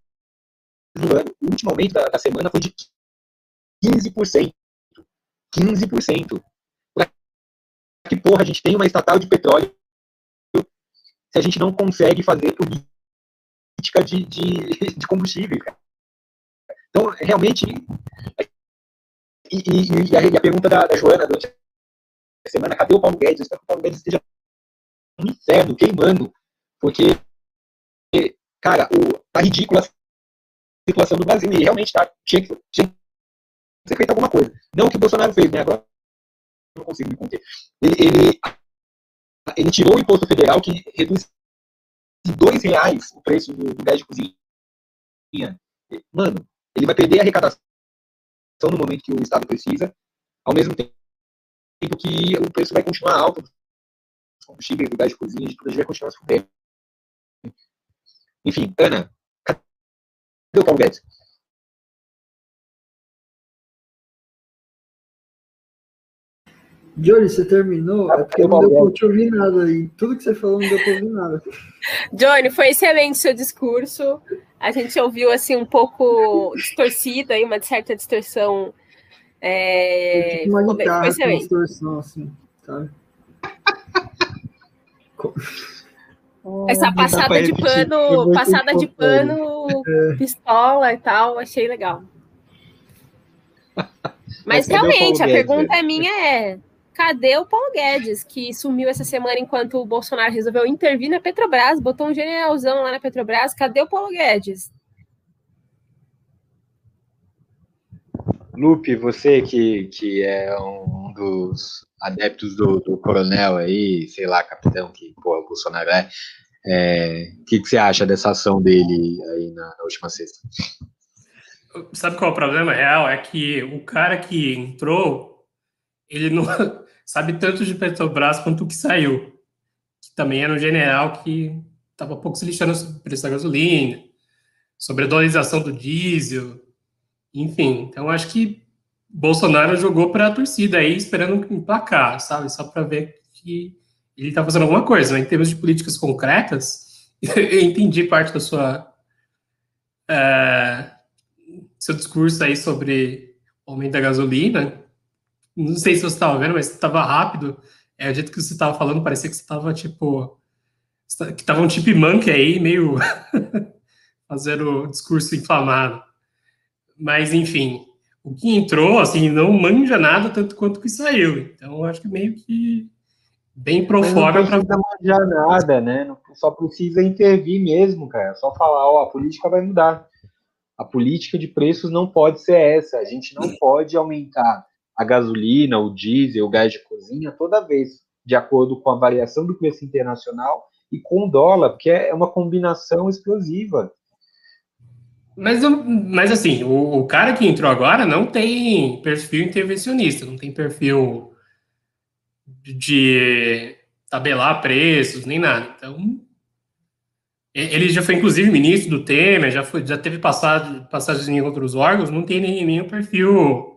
no ano. O último aumento da, da semana foi de 15%. 15%. Pra que porra a gente tem uma estatal de petróleo se a gente não consegue fazer política de, de, *laughs* de combustível? Então, realmente. E, e, e, a, e a, pergunta da, da Joana durante a semana: cadê o Paulo Guedes? Eu espero que o Paulo Guedes esteja no inferno, queimando, porque, cara, o, tá ridícula a situação do Brasil e realmente tá, tinha, tinha ser feita alguma coisa. Não o que o Bolsonaro fez, né? Agora não consigo me conter. Ele, ele, ele tirou o imposto federal que reduz de dois reais o preço do, do gás de cozinha. Mano, ele vai perder a arrecadação no momento que o Estado precisa, ao mesmo tempo que o preço vai continuar alto dos combustíveis, do gás de cozinha, de tudo, a gente vai continuar se fudendo. Enfim, Ana, cadê o Paulo Guedes? Johnny, você terminou? É porque não deu pra te ouvir nada. E tudo que você falou não deu pra ouvir nada. Johnny, foi excelente seu discurso. A gente ouviu assim um pouco distorcido aí, uma certa distorção. É... Tipo uma guitarra com distorção, assim, sabe? Essa passada de pano, passada de pano, é. pistola e tal, achei legal. *laughs* Mas, Mas realmente, a pergunta é minha é: Cadê o Paulo Guedes, que sumiu essa semana enquanto o Bolsonaro resolveu intervir na Petrobras, botou um generalzão lá na Petrobras? Cadê o Paulo Guedes? Lupe, você que, que é um dos adeptos do, do coronel aí, sei lá, capitão, que pô, o Bolsonaro é, o é, que, que você acha dessa ação dele aí na, na última sexta? Sabe qual é o problema real? É que o cara que entrou, ele não, sabe tanto de Petrobras quanto o que saiu. Que também era um general que estava pouco se lixando sobre o preço da gasolina, sobre a dolarização do diesel, enfim. Então, acho que Bolsonaro jogou para a torcida aí, esperando emplacar, sabe? Só para ver que ele está fazendo alguma coisa. Né? Em termos de políticas concretas, *laughs* eu entendi parte da sua, é, seu discurso aí sobre o aumento da gasolina. Não sei se você estava vendo, mas estava rápido. É, o jeito que você estava falando, parecia que você estava, tipo... Que estava um chipmunk aí, meio... *laughs* fazendo discurso inflamado. Mas, enfim, o que entrou, assim, não manja nada tanto quanto o que saiu. Então, acho que meio que bem pro fora para não manjar nada, né? Só precisa intervir mesmo, cara. Só falar, ó, a política vai mudar. A política de preços não pode ser essa. A gente não *clears throat* pode aumentar a gasolina, o diesel, o gás de cozinha toda vez de acordo com a variação do preço internacional e com o dólar, porque é uma combinação explosiva. Mas, mas assim, o, o, cara que entrou agora não tem perfil intervencionista, não tem perfil de tabelar preços, nem nada. Então, ele já foi, inclusive, ministro do Temer, já, foi, já teve passado, passagens em outros órgãos, não tem nenhum perfil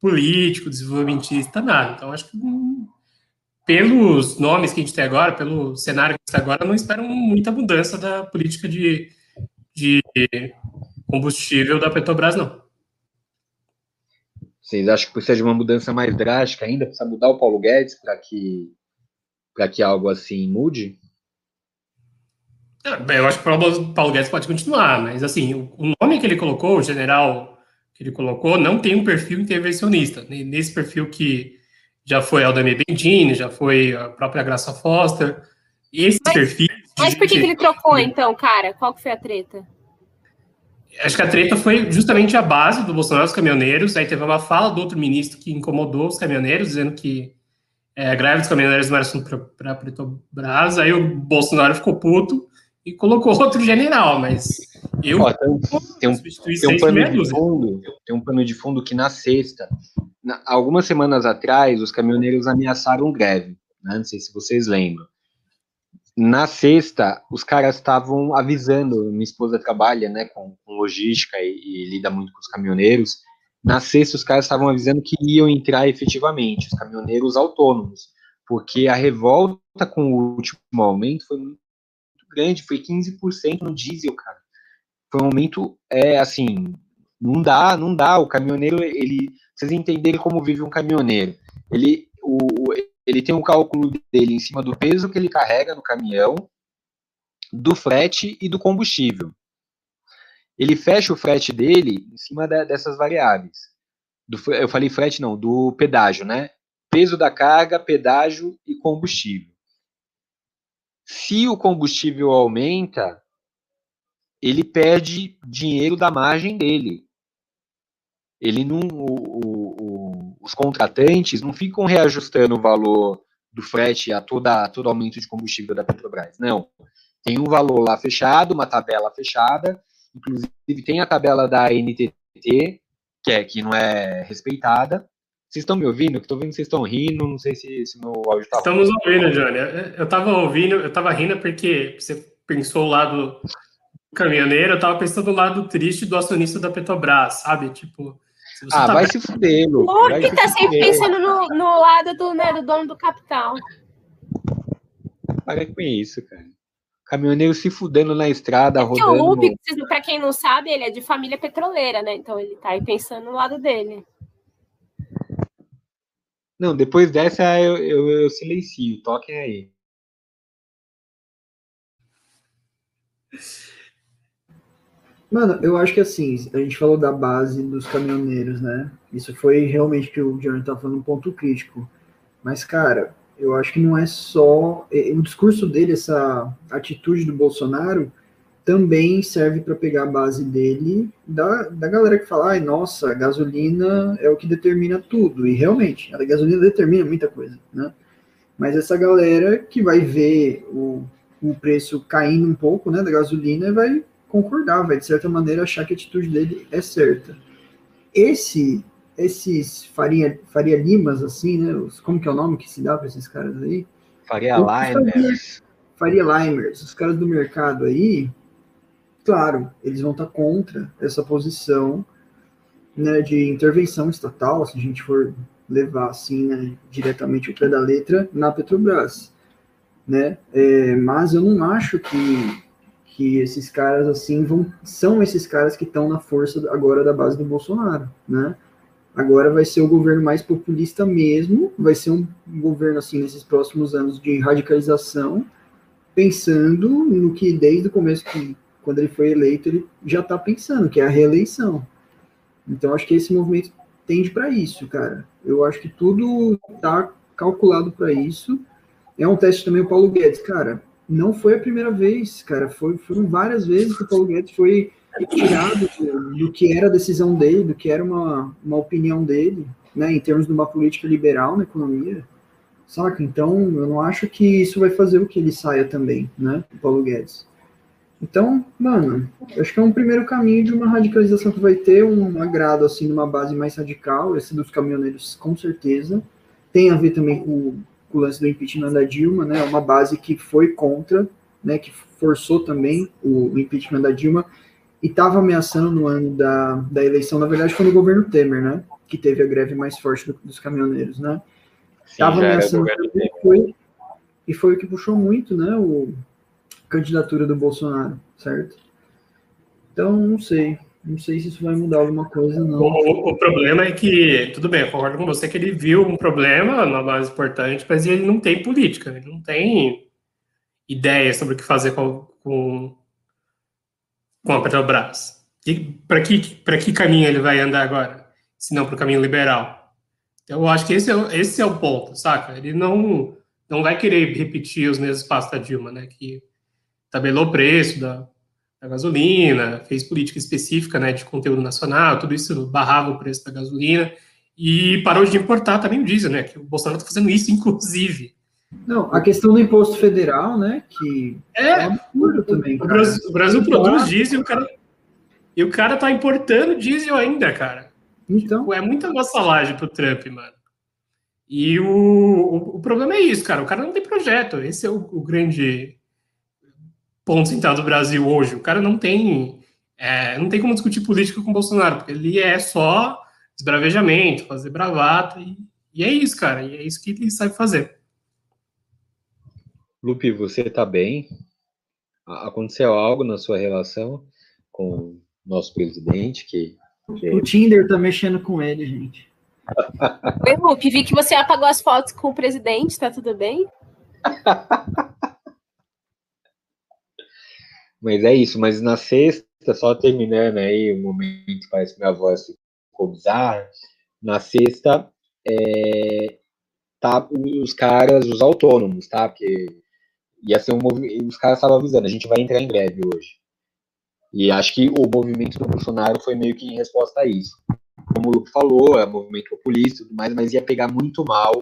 político, desenvolvimentista, nada. Então, acho que hum, pelos nomes que a gente tem agora, pelo cenário que a gente tem agora, não espero muita mudança da política de, de combustível da Petrobras, não. Vocês acham que precisa de uma mudança mais drástica ainda? Precisa mudar o Paulo Guedes para que, que algo assim mude? É, eu acho que o Paulo Guedes pode continuar, mas assim, o nome que ele colocou, o general que ele colocou, não tem um perfil intervencionista. Nesse perfil que já foi Aldemir Bendini, já foi a própria Graça Foster. Esse mas, perfil. Mas por que, que ele trocou, então, cara? Qual que foi a treta? Acho que a treta foi justamente a base do Bolsonaro os caminhoneiros. Aí teve uma fala do outro ministro que incomodou os caminhoneiros, dizendo que é, a greve dos caminhoneiros não era assunto para Petrobras. Aí o Bolsonaro ficou puto e colocou outro general, mas eu. Ó, tem, tem, um, tem, um pano de fundo, tem um pano de fundo que na sexta, na, algumas semanas atrás, os caminhoneiros ameaçaram greve. Né? Não sei se vocês lembram na sexta, os caras estavam avisando, minha esposa trabalha, né, com, com logística e, e, lida muito com os caminhoneiros. Na sexta, os caras estavam avisando que iam entrar efetivamente, os caminhoneiros autônomos, porque a revolta com o último aumento foi muito grande, foi 15% no diesel, cara. Foi um aumento, é, assim, não dá, não dá, o caminhoneiro, ele, vocês entenderem como vive um caminhoneiro, ele, o, ele tem um cálculo dele em cima do peso que ele carrega no caminhão, do frete e do combustível. Ele fecha o frete dele em cima da, dessas variáveis. Do, eu falei frete, não, do pedágio, né? Peso da carga, pedágio e combustível. Se o combustível aumenta, ele perde dinheiro da margem dele. Ele não, o, os contratantes não ficam reajustando o valor do frete a toda, todo aumento de combustível da Petrobras. Não. Tem um valor lá fechado, uma tabela fechada, inclusive tem a tabela da NTT, que, é, que não é respeitada. Vocês estão me ouvindo? Estou vendo que vocês estão rindo, não sei se, se meu áudio está... Estamos bom. ouvindo, Johnny. Eu estava ouvindo, eu estava rindo porque você pensou o lado caminhoneiro, eu estava pensando o lado triste do acionista da Petrobras, sabe? Tipo, ah, tá vai se fuder, Lu. O que tá sempre pensando no, no lado do, né, do dono do capital. Para com isso, cara. Caminhoneiro se fudendo na estrada, é rodando. O Lupe, pra quem não sabe, ele é de família petroleira, né? Então ele tá aí pensando no lado dele. Não, depois dessa eu, eu, eu silencio. Toquem aí. Mano, eu acho que assim, a gente falou da base dos caminhoneiros, né? Isso foi realmente que o Johnny tá falando um ponto crítico. Mas, cara, eu acho que não é só. O discurso dele, essa atitude do Bolsonaro, também serve para pegar a base dele da, da galera que fala, ai, nossa, a gasolina é o que determina tudo. E realmente, a gasolina determina muita coisa, né? Mas essa galera que vai ver o, o preço caindo um pouco, né, da gasolina, vai concordar, vai de certa maneira achar que a atitude dele é certa. Esse, esses Faria, Faria Limas, assim, né? Os, como que é o nome que se dá para esses caras aí? Faria Limers. Faria Limers, os caras do mercado aí, claro, eles vão estar contra essa posição né, de intervenção estatal, se a gente for levar assim, né, diretamente o pé da letra, na Petrobras. Né? É, mas eu não acho que que esses caras assim vão são esses caras que estão na força agora da base do Bolsonaro, né? Agora vai ser o governo mais populista mesmo, vai ser um governo assim nesses próximos anos de radicalização, pensando no que desde o começo que quando ele foi eleito ele já está pensando, que é a reeleição. Então acho que esse movimento tende para isso, cara. Eu acho que tudo está calculado para isso. É um teste também o Paulo Guedes, cara não foi a primeira vez, cara. Foi, foram várias vezes que o Paulo Guedes foi tirado do, que era a decisão dele, do que era uma, uma opinião dele, né, em termos de uma política liberal na economia, saca? Então, eu não acho que isso vai fazer o que ele saia também, né, o Paulo Guedes. Então, mano, acho que é um primeiro caminho de uma radicalização que vai ter um agrado, assim, numa base mais radical, esse dos caminhoneiros, com certeza. Tem a ver também com com o lance do impeachment da Dilma, né, uma base que foi contra, né, que forçou também o, o impeachment da Dilma. E estava ameaçando no ano da, da eleição, na verdade foi no governo Temer, né, que teve a greve mais forte do, dos caminhoneiros, né, estava ameaçando e foi, e foi o que puxou muito, né, o, candidatura do Bolsonaro, certo? Então, não sei, não sei se isso vai mudar alguma coisa, não. O, o, problema é que, tudo bem, eu concordo com você que ele viu um problema na base importante, mas ele não tem política, ele não tem ideia sobre o que fazer com, com, com a Petrobras. Para que, que caminho ele vai andar agora, se não para o caminho liberal? Eu acho que esse é, esse é o ponto, saca? Ele não, não vai querer repetir os mesmos passos da Dilma, né? Que tabelou o preço da, da gasolina, fez política específica né, de conteúdo nacional, tudo isso barrava o preço da gasolina e parou de importar também o diesel, né? Que o Bolsonaro está fazendo isso, *laughs* inclusive. Não, a questão do imposto federal, né? Que é, é absurdo também. O Brasil, o Brasil produz diesel e o cara, e o cara tá importando diesel ainda, cara. Então. É muita vassalagem pro Trump, mano. E o, o, o, problema é isso, cara. O cara não tem projeto. Esse é o, o grande ponto central do Brasil hoje. O cara não tem, é, não tem como discutir política com o Bolsonaro, porque ele é só desbravejamento, fazer bravata, e, e, é isso, cara, e é isso que ele sabe fazer. Lupe, você tá bem? Aconteceu algo na sua relação com o nosso presidente que... que... O Tinder tá mexendo com ele, gente. Oi, Lupe, vi que você apagou as fotos com o presidente, tá tudo bem? *laughs* Mas é isso, mas na sexta, só terminando aí o momento, parece que minha voz ficou bizarra. Na sexta, é, tá os caras, os autônomos, tá? Porque ia ser um movimento. Os caras estavam avisando, a gente vai entrar em greve hoje. E acho que o movimento do Bolsonaro foi meio que em resposta a isso. Como o falou, é movimento populista e tudo mais, mas ia pegar muito mal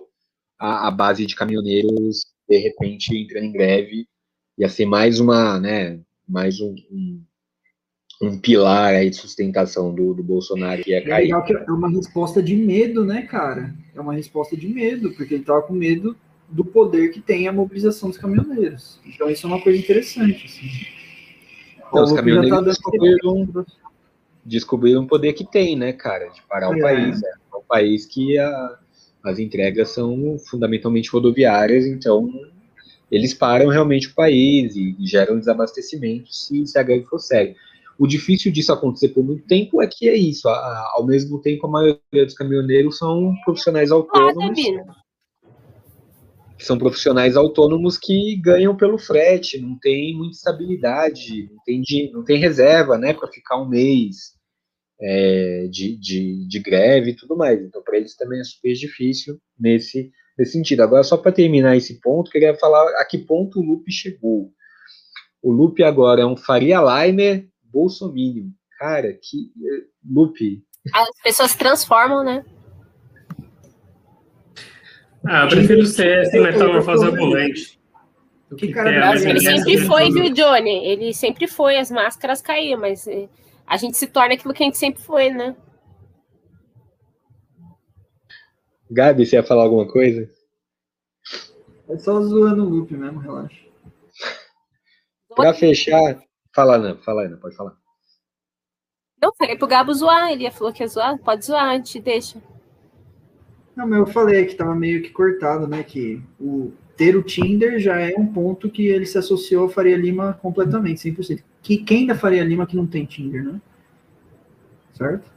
a, a base de caminhoneiros de repente entrando em greve. Ia ser mais uma, né, mais um, um, um pilar aí de sustentação do, do Bolsonaro que ia cair. É, é uma resposta de medo, né, cara? É uma resposta de medo, porque ele estava com medo do poder que tem a mobilização dos caminhoneiros. Então isso é uma coisa interessante. Assim. Então, os caminhoneiros tá descobriram, descobriram o poder que tem, né, cara, de parar é. o país. É. é um país que a, as entregas são fundamentalmente rodoviárias, então eles param realmente o país e, e geram desabastecimento se, se a greve for séria. O difícil disso acontecer por muito tempo é que é isso. A, a, ao mesmo tempo, a maioria dos caminhoneiros são profissionais autônomos. são profissionais autônomos que ganham pelo frete, não tem muita estabilidade, não tem, não tem reserva né, para ficar um mês é, de, de, de greve e tudo mais. Então, para eles também é super difícil nesse nesse sentido. Agora, só para terminar esse ponto, queria falar a que ponto o Lupe chegou. O Lupe agora é um Faria Limer bolsominion. Cara, que. Eh, Lupe. As pessoas se transformam, né? Ah, eu prefiro ser essa metamorfose ambulante. Que cara, ele sempre foi, viu, Johnny? Ele sempre foi, as máscaras caíam, mas eh, a gente se torna aquilo que a gente sempre foi, né? Gabi, você ia falar alguma coisa? É só zoando o loop mesmo, relaxa. *laughs* pra fechar, fala Ana, fala Ana, pode falar. Não, falei pro Gabo zoar, ele falou que ia zoar, pode zoar, a gente deixa. Não, mas eu falei que tava meio que cortado, né, que o ter o Tinder já é um ponto que ele se associou a Faria Lima completamente, 100%. Que, quem da Faria Lima que não tem Tinder, né? Certo?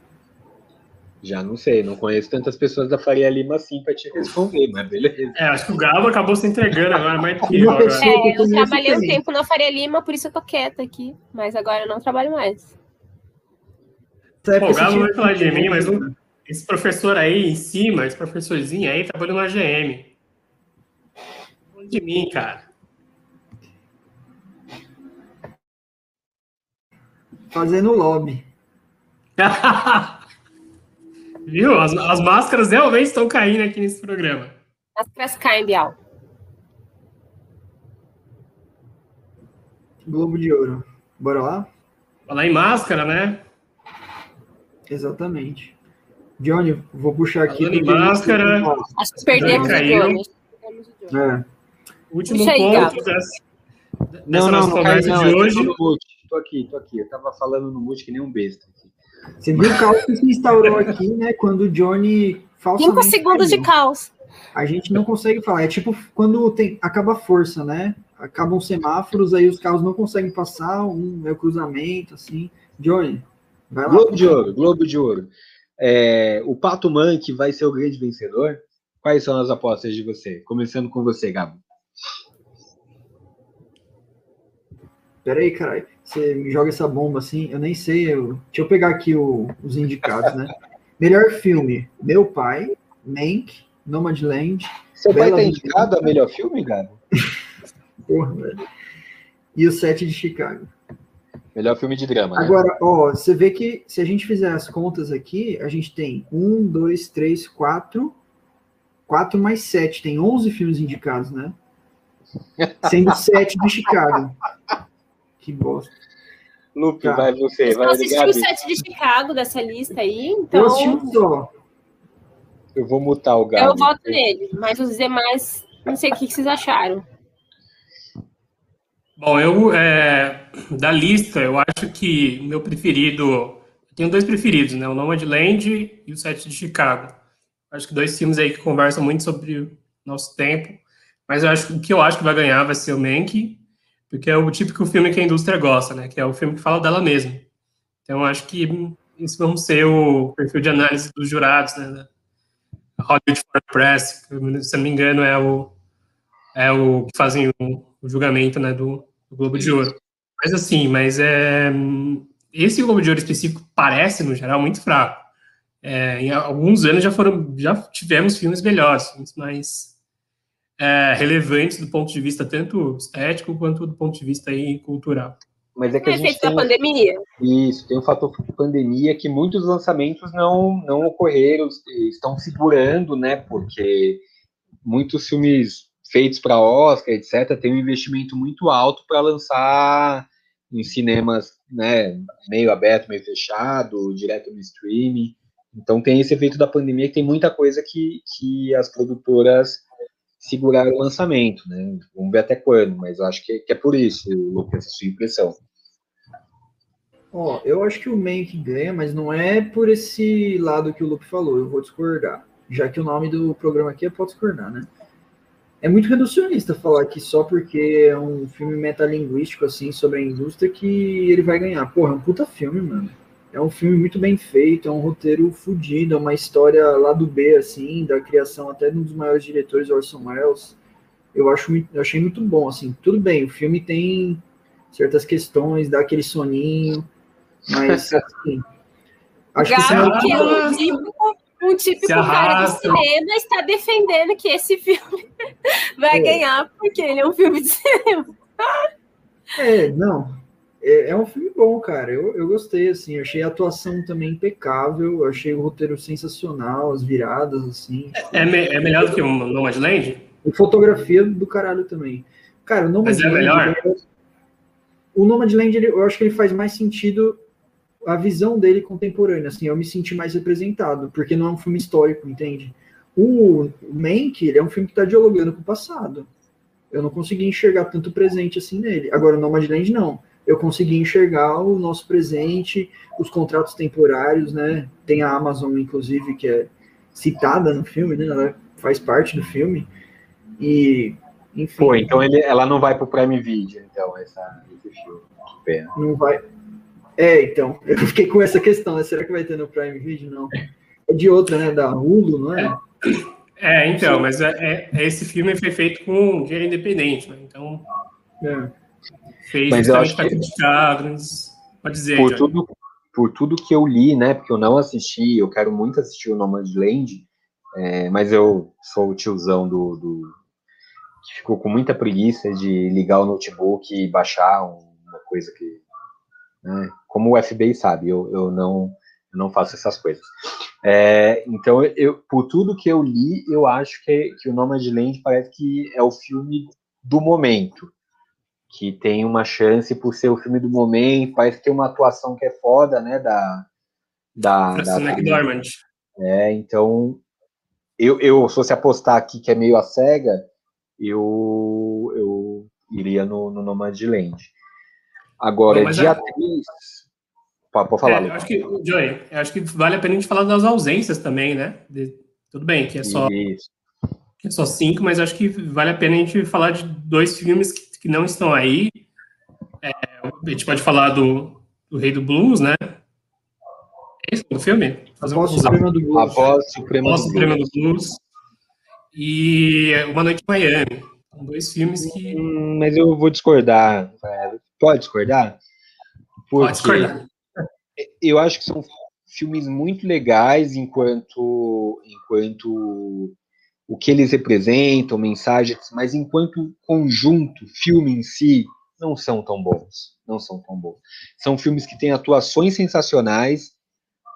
Já não sei, não conheço tantas pessoas da Faria Lima assim para te responder, mas beleza. É, acho que o Galo acabou se entregando agora, mais *laughs* que Uma agora. É, eu trabalhei um também. tempo na Faria Lima, por isso eu tô quieta aqui. Mas agora eu não trabalho mais. Nessa Pô, o Galo vai falar de mim, mas né? um- esse professor aí em cima, esse professorzinho aí, trabalhou na GM. Falando de mim, cara. Fazendo lobby. *laughs* Viu? As, as máscaras realmente estão caindo aqui nesse programa. As pras caem, Bial. Globo de Ouro. Bora lá? Falar em máscara, né? Exatamente. Johnny, vou puxar aqui. Falando em máscara. Acho que perdemos o caiu. Johnny. acho que perdemos o Johnny. É. Último Puxa aí, ponto Gabo. dessa, Não, dessa não, nossa não conversa não, de hoje. Tô aqui, tô aqui. Eu tava falando no mute que nem um besta. aqui. Você viu o caos que se instaurou aqui, né? Quando o Johnny falsamente Cinco segundos de caos. A gente não consegue falar. É tipo quando tem, acaba a força, né? Acabam os semáforos, aí os carros não conseguem passar, um é o cruzamento, assim. Johnny, vai lá. Globo de Ouro, Globo de Ouro. É, o Pato Manque vai ser o grande vencedor? Quais são as apostas de você? Começando com você, Gabo. Pera aí, caralho. Você me joga essa bomba assim, eu nem sei. Eu... Deixa eu pegar aqui o- os indicados, né? Melhor filme: Meu Pai, Mank, Nomadland, Seu pai Bela tá Vingança. indicado a melhor filme, Gabo? *laughs* porra, velho. E o Sete de Chicago. Melhor filme de drama, né? Agora, ó, você vê que se a gente fizer as contas aqui, a gente tem um, dois, três, quatro, quatro mais sete, tem 11 filmes indicados, né? *laughs* Sendo sete de Chicago. Que bosta. Lupe, Tá. vai você, Eu vai assisti Gabi. o set de Chicago dessa lista aí, Eu então assisti um só. Eu vou mutar o Gabo. eu voto nele. Mas os demais, não sei o que vocês acharam. Bom, eu, é, da lista, eu acho que o meu preferido. Eu tenho dois preferidos, né? O Nomadland e o Sete de Chicago. Acho que dois filmes aí que conversam muito sobre o nosso tempo. Mas eu acho que o que eu acho que vai ganhar vai ser o Mank, porque é o típico filme que a indústria gosta, né? Que é o filme que fala dela mesma. Então, acho que isso vão ser o perfil de análise dos jurados, né? Hollywood Foreign Press, que, se não me engano, é o, é o que fazem o, o julgamento né, do, do Globo de Ouro. Mas assim, mas é, esse Globo de Ouro específico parece, no geral, muito fraco. É, em alguns anos já foram, já tivemos filmes melhores, mais é, relevantes do ponto de vista tanto estético quanto do ponto de vista aí, cultural. Mas é que a gente efeito da tem, pandemia? isso, tem um fator pandemia que muitos lançamentos não, não ocorreram, estão segurando, né? Porque muitos filmes feitos para Oscar, etc., têm um investimento muito alto para lançar em cinemas, né? Meio aberto, meio fechado, direto no streaming. Então tem esse efeito da pandemia que tem muita coisa que, que as produtoras seguraram o lançamento, né? Vamos ver até quando, mas acho que, que é por isso, Lucas, a sua impressão. Ó, eu acho que o Mank ganha, mas não é por esse lado que o Lupe falou, eu vou discordar. Já que o nome do programa aqui é Pode Discordar, né? É muito reducionista falar que só porque é um filme metalinguístico, assim, sobre a indústria, que ele vai ganhar. Porra, é um puta filme, mano. É um filme muito bem feito, é um roteiro fodido, é uma história lá do B, assim, da criação até de um dos maiores diretores, Orson Welles. Eu, acho, muito- eu achei muito bom, assim. Tudo bem, o filme tem certas questões, dá aquele soninho, mas, *laughs* assim... Acho que que é um típico, um típico cara do arrasta. cinema, está defendendo que esse filme *laughs* vai É. ganhar porque ele é um filme de cinema. É, não. É, é um filme bom, cara. Eu, eu gostei, assim. Eu achei a atuação também impecável. Eu achei o roteiro sensacional, as viradas, assim. É, me- é melhor do que o Nomadland? E fotografia do caralho também. Cara, o Mas é Nomadland... melhor? ele- O Nomadland, ele- eu acho que ele faz mais sentido a visão dele contemporânea, assim. Eu me senti mais representado, porque não é um filme histórico, entende? O, Mank, ele é um filme que tá dialogando com o passado. Eu não consegui enxergar tanto presente assim nele. Agora, o Nomadland, não. Eu consegui enxergar o nosso presente, os contratos temporários, né? Tem a Amazon, inclusive, que é citada no filme, né? Ela faz parte do filme. E Enfim. Pô, então ele, ela não vai pro Prime Video, então, essa, esse filme. Que pena. Não vai. É, então. Eu fiquei com essa questão, né? Será que vai ter no Prime Video? Não. É de outra, né? Da Hulu, não é? É, então, mas é, é- esse filme foi feito com dinheiro independente, né? Então, É. fez Mas eu acho que-. Pode dizer, por tudo, por tudo que eu li, né? Porque eu não assisti, eu quero muito assistir o Nomadland, é, mas eu sou o tiozão do, do- que ficou com muita preguiça de ligar o notebook e baixar um- uma coisa que, né, como o FBI sabe, eu, eu não eu não faço essas coisas. É, então, eu, por tudo que eu li, eu acho que, que o Nomadland parece que é o filme do momento que tem uma chance por ser o filme do momento, parece que tem uma atuação que é foda, né, da... da, da McDormand. é, então, eu, eu, se fosse apostar aqui que é meio a cega, eu, eu iria no, no Nomadland. Agora, mas de a- atriz... Pode, falar, É, acho que, Joey, acho que vale a pena a gente falar das ausências também, né? De- tudo bem, que é só Isso. que é só cinco, mas acho que vale a pena a gente falar de dois filmes que, que não estão aí. É, a gente pode falar do, do Rei do Blues, né? É isso o filme? Fazer Após um o Suprema do A Blues. voz suprema Após do Blues. do Blues e Uma Noite em Miami. São dois filmes que Hum, Mas eu vou discordar. Pode discordar? pode Porque discordar. eu acho que são filmes muito legais enquanto enquanto o que eles representam, mensagens, mas enquanto conjunto, filme em si, não são tão bons. Não são tão bons. São filmes que têm atuações sensacionais,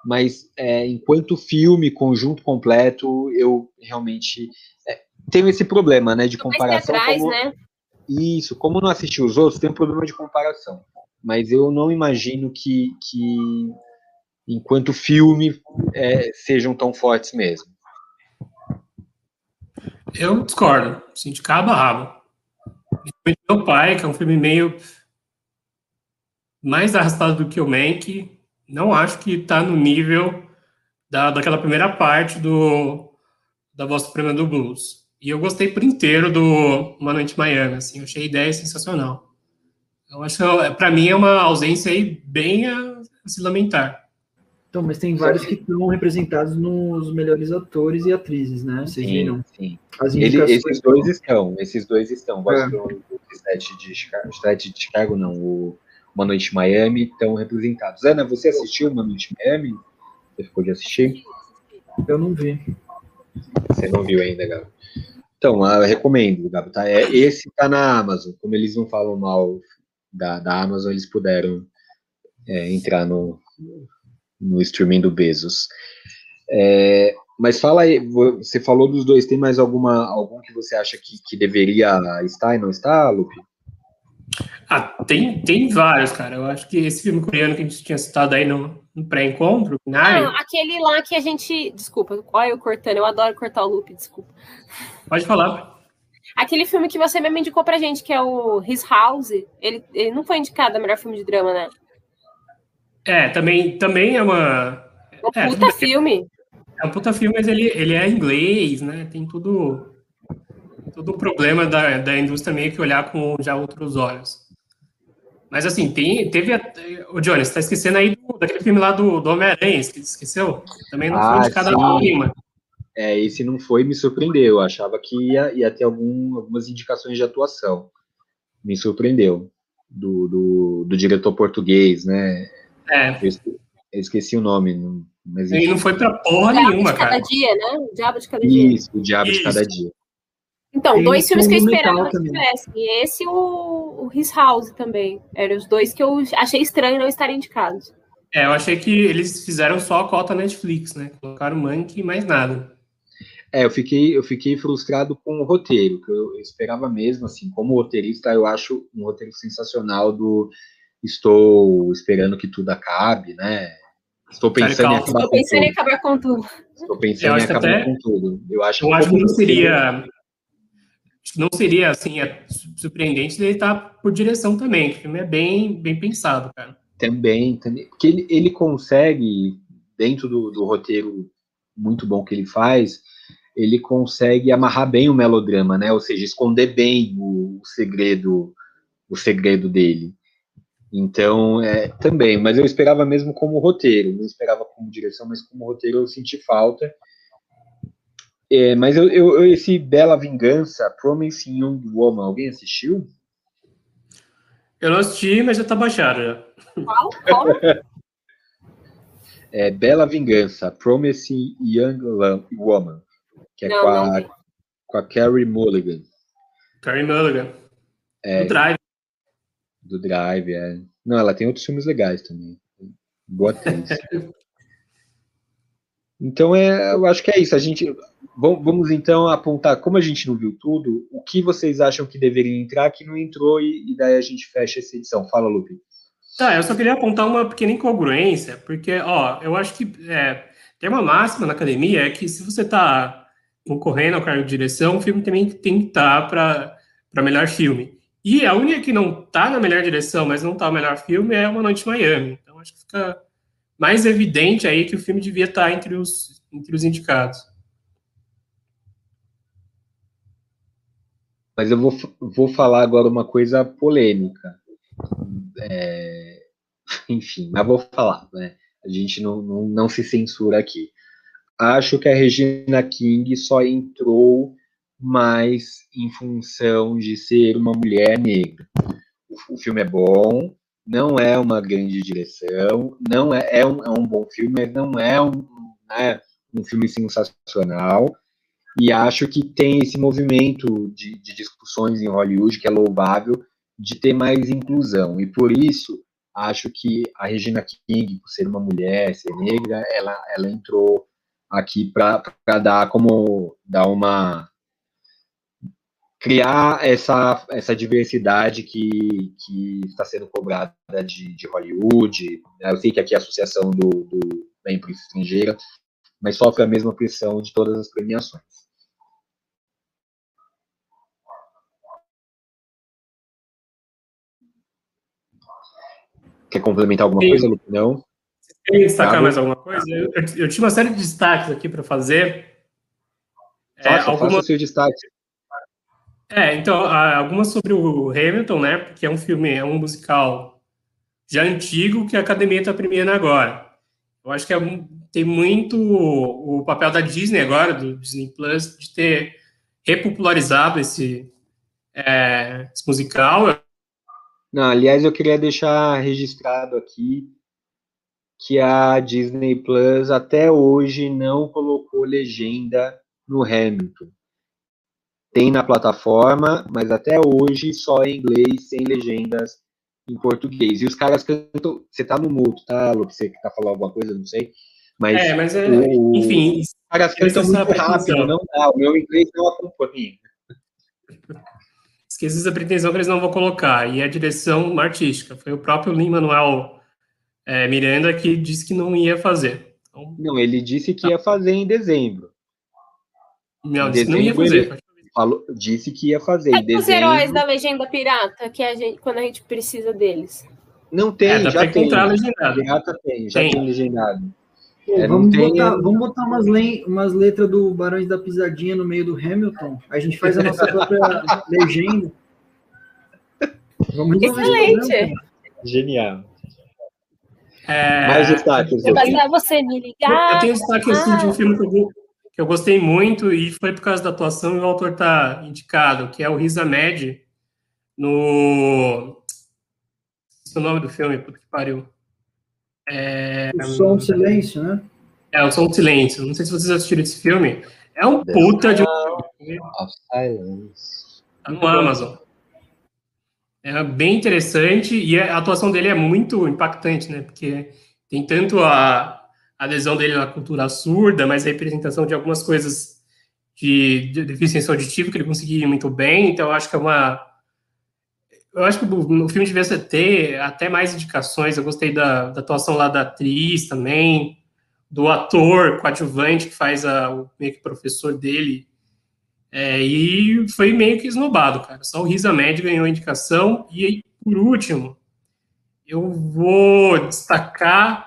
mas é, enquanto filme, conjunto completo, eu realmente é, tenho esse problema, né, de comparação. teatrais, como- né? isso, como não assisti os outros, tem um problema de comparação. Mas eu não imagino que, que enquanto filme, é, sejam tão fortes mesmo. Eu discordo, assim, de cabo a rabo. Meu Pai, que é um filme meio mais arrastado do que o Mank, não acho que tá no nível da, daquela primeira parte do da Voz Suprema do Blues. E eu gostei por inteiro do Uma Noite Miami, assim, eu achei a ideia sensacional. Eu acho que, para mim, é uma ausência aí bem a, a se lamentar. Então, mas tem vários que estão representados nos melhores atores e atrizes, né? Vocês viram? sim. As Ele- esses dois estão, esses dois estão. É. Sete de Chicago, Sete de Chicago não, o Uma Noite em Miami estão representados. Ana, você assistiu Uma Noite em Miami? Você ficou de assistir? Eu não vi. Você não viu ainda, Gabo. Então, eu recomendo, Gabo. Tá? É, esse tá na Amazon. Como eles não falam mal da, da Amazon, eles puderam é, entrar no, no streaming do Bezos. É, mas fala aí, vo- você falou dos dois, tem mais alguma algum que você acha que, que deveria estar e não está, Lupe? Ah, tem, tem vários, cara. Eu acho que esse filme coreano que a gente tinha citado aí no, no pré-encontro, Não, aquele lá que a gente. Desculpa, olha eu cortando, eu adoro cortar o loop, desculpa. pode falar. Aquele filme que você mesmo indicou pra gente, que é o His House, ele, ele não foi indicado a melhor filme de drama, né? É, também, também é uma. Um É, puta bem. filme. É um puta filme, mas ele, ele é inglês, né? Tem tudo. Todo o problema da, da indústria meio que olhar com já outros olhos. Mas assim, tem, teve. a- O Johnny, você tá esquecendo aí do- daquele filme lá do, do Homem-Aranha, esque- esqueceu? Também não Ah, foi indicado sim. a nenhuma. É, esse não foi, me surpreendeu. Eu achava que ia, ia ter algum, algumas indicações de atuação. Me surpreendeu. Do, do, do diretor português, né? É, Eu esque- eu esqueci o nome, não- mas ele não foi pra porra Diabo nenhuma, de cada cara. dia, né? O Diabo de cada dia. Isso, o Diabo de Isso. Cada Dia. Então, Tem dois o filmes que eu esperava que também. tivesse. E esse e o, o His House também. Eram os dois que eu achei estranho não estarem indicados. É, eu achei que eles fizeram só a cota Netflix, né? Colocaram Monkey e mais nada. É, eu fiquei, eu fiquei frustrado com o roteiro, que eu, eu esperava mesmo, assim, como roteirista, eu acho um roteiro sensacional do estou esperando que tudo acabe, né? Estou pensando em acabar com pensando em tudo. acabar com tudo. Estou pensando em que acabar até- com tudo. Eu acho Eu acho que não seria. Que não seria assim é surpreendente ele estar por direção também, que o filme é bem, bem pensado, cara. Também, também. Porque ele, ele consegue, dentro do, do roteiro muito bom que ele faz, ele consegue amarrar bem o melodrama, né? Ou seja, esconder bem o, o segredo, o segredo dele. Então, é, também, mas eu esperava mesmo como roteiro, não esperava como direção, mas como roteiro eu senti falta. É, mas eu, eu, esse Bela Vingança, Promising Young Woman, alguém assistiu? Eu não assisti, mas já tá baixado já. Qual? Qual? É Bela Vingança, Promising Young Woman, que é Não, com, não a, vi. com a Carrie Mulligan, Carrie Mulligan. É. O Drive. Do Drive. É. Não, ela tem outros filmes legais também. Boa atriz. *laughs* Então, é, eu acho que é isso. A gente vamos, então apontar, como a gente não viu tudo, o que vocês acham que deveria entrar, que não entrou, e, e daí a gente fecha essa edição. Fala, Lupe. Tá, eu só queria apontar uma pequena incongruência, porque, ó, eu acho que é, tem uma máxima na academia, é que se você tá concorrendo ao cargo de direção, o filme também tem que estar para melhor filme. E a única que não tá na melhor direção, mas não tá no melhor filme, é Uma Noite em Miami. Então, acho que fica mais evidente aí que o filme devia estar entre os, entre os indicados. Mas eu vou, vou falar agora uma coisa polêmica. É, *laughs* enfim, mas vou falar, né? A gente não, não, não se censura aqui. Acho que a Regina King só entrou mais em função de ser uma mulher negra. O, o filme é bom, não é uma grande direção, não é, é, um, é um bom filme, mas não é um, né, um filme sensacional. E acho que tem esse movimento de, de discussões em Hollywood que é louvável de ter mais inclusão. E por isso, acho que a Regina King, por ser uma mulher, ser negra, ela, ela entrou aqui para dar como dar uma criar essa, essa diversidade que, que está sendo cobrada de, de Hollywood. Eu sei que aqui é a associação do, do, da imprensa estrangeira, mas sofre a mesma pressão de todas as premiações. Quer complementar alguma Sim. coisa, Lupe? Não? Quer destacar Tá. mais alguma coisa? Eu, eu- eu tinha uma série de destaques aqui para fazer. É, Faça, faça alguma- o seu destaque. É, então, algumas sobre o Hamilton, né? Porque é um filme, é um musical já antigo que a academia está premiando agora. Eu acho que é tem muito o papel da Disney agora, do Disney Plus, de ter repopularizado esse, é, esse musical. Não, aliás, eu queria deixar registrado aqui que a Disney Plus até hoje não colocou legenda no Hamilton. Tem na plataforma, mas até hoje só em inglês, sem legendas em português. E os caras cantam. Você tá no mudo, tá, Lu? Você que tá falando alguma coisa, não sei. Mas É, mas é, o- enfim, os caras cantam muito rápido, não dá. O meu inglês não acompanha. esqueci essa pretensão que eles não vão colocar. E a direção artística. Foi o próprio Lin-Manuel é, Miranda que disse que não ia fazer. Então, Não, ele disse que ia fazer em dezembro. não, Em disse que não ia dezembro fazer. ele- Falou, disse que ia fazer É os dezembro. heróis da legenda pirata, que a gente, quando a gente precisa deles. Não tem, É, dá já pra tem. encontrar legendado. Pirata tem, já Tem. tem, legendado. É, não vamos, tem- botar, vamos botar umas, len- umas letras do Barões da Pisadinha no meio do Hamilton. A gente faz a nossa *laughs* própria legenda. Vamos Excelente. Genial. É, Mais destaques. Eu Lupe. basta você me Eu ligar. tenho destaque assim, de um filme que eu, que eu gostei muito e foi por causa da atuação e o autor tá indicado, que é o Riz Ahmed no. Esse é o nome do filme, puta que pariu. É, O som, silêncio, né? é O Som do Silêncio. Não sei se vocês assistiram esse filme. É um puta de um. Of Silence. Tá no Amazon. É bem interessante e a atuação dele é muito impactante, né? Porque tem tanto a a adesão dele na cultura surda, mas a representação de algumas coisas de, de deficiência auditiva que ele conseguia muito bem. Então, acho que é uma. Eu acho que o, filme devia ter até mais indicações. Eu gostei da, da atuação lá da atriz também, do ator coadjuvante que faz a, o meio que professor dele. É, e foi meio que esnobado, cara. Só o Riz Ahmed ganhou a indicação. E aí, por último, eu vou destacar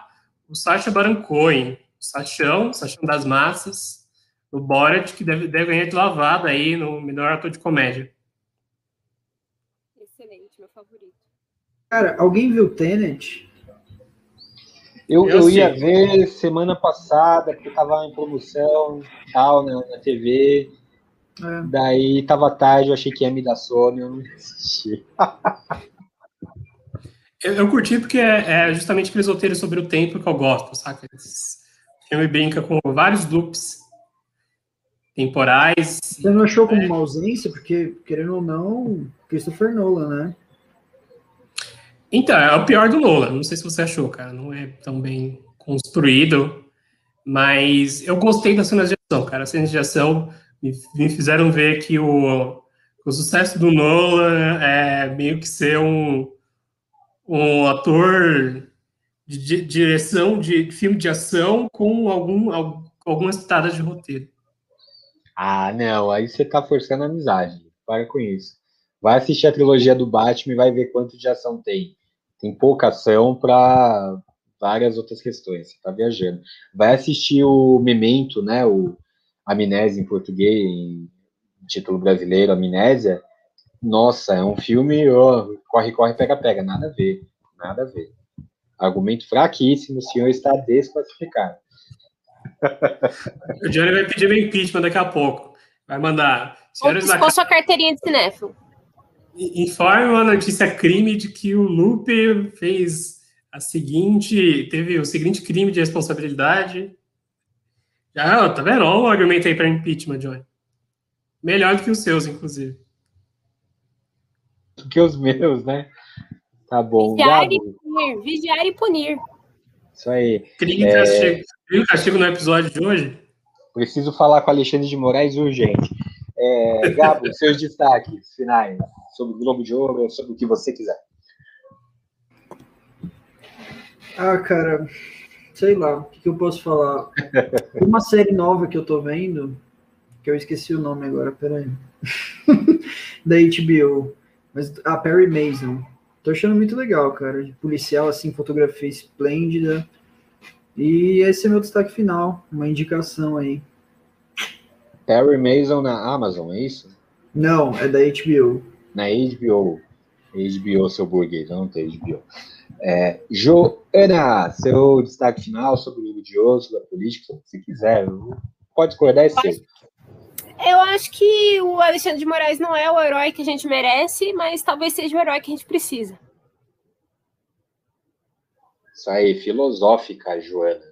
o Sacha Baron Cohen, o Sachão, Sachão das Massas, no Borat, que deve, deve ganhar de lavada aí no melhor ator de comédia. Excelente, meu favorito. Cara, alguém viu Tenet? Eu, Eu eu ia ver semana passada, porque tava em promoção tal, na, na TV. É. Daí tava tarde, eu achei que ia me dar sono, eu não assisti. *laughs* Eu, eu curti porque é, é justamente aqueles roteiros sobre o tempo que eu gosto, saca? Esse filme brinca com vários loops temporais. Você não achou como uma ausência? Porque, querendo ou não, Christopher Nolan, né? Então, é o pior do Nolan. Não sei se você achou, cara. Não é tão bem construído. Mas eu gostei das cenas de ação, cara. As cenas de ação me, me fizeram ver que o, o sucesso do Nolan é meio que ser um, um ator de, di- direção de filme de ação com algum, al- algumas pitadas de roteiro. Ah, não, aí você tá forçando a amizade. Para com isso. Vai assistir a trilogia do Batman e vai ver quanto de ação tem. Tem pouca ação para várias outras questões. Você tá viajando. Vai assistir o Memento, né? O Amnésia em português, em título brasileiro, Amnésia. Nossa, é um filme, ó, corre, corre, pega, pega. Nada a ver. Nada a ver. Argumento fraquíssimo, o senhor está desclassificado. O Johnny vai pedir meu impeachment daqui a pouco. Vai mandar. Senhores da sua carteirinha de cinéfilo. Informe uma notícia crime de que o Lupe fez a seguinte, teve o seguinte crime de responsabilidade. Já, tá vendo? Olha o argumento aí para impeachment, Johnny. Melhor do que os seus, inclusive. Que os meus, né? Tá bom. Vigiar e punir. Vigiar e punir. isso aí. Crime e castigo. Crime castigo no episódio de hoje? Preciso falar com Alexandre de Moraes urgente. É, Gabo, *laughs* seus destaques finais sobre o Globo de Ouro, sobre o que você quiser. Ah, cara, sei lá, o que, que eu posso falar? *laughs* Uma série nova que eu tô vendo, que eu esqueci o nome agora, peraí. *laughs* da HBO. Mas a Perry Mason. Tô achando muito legal, cara. De policial, assim, fotografia esplêndida. E esse é meu destaque final, uma indicação aí. Perry Mason na Amazon, é isso? Não, é da HBO. Na HBO. HBO, seu burguês, não tem HBO. É, Joana, seu destaque final sobre o Globo de Ouro, sobre a política, você quiser. Pode discordar, é seu. Eu acho que o Alexandre de Moraes não é o herói que a gente merece, mas talvez seja o herói que a gente precisa. Isso aí, filosófica, Joana.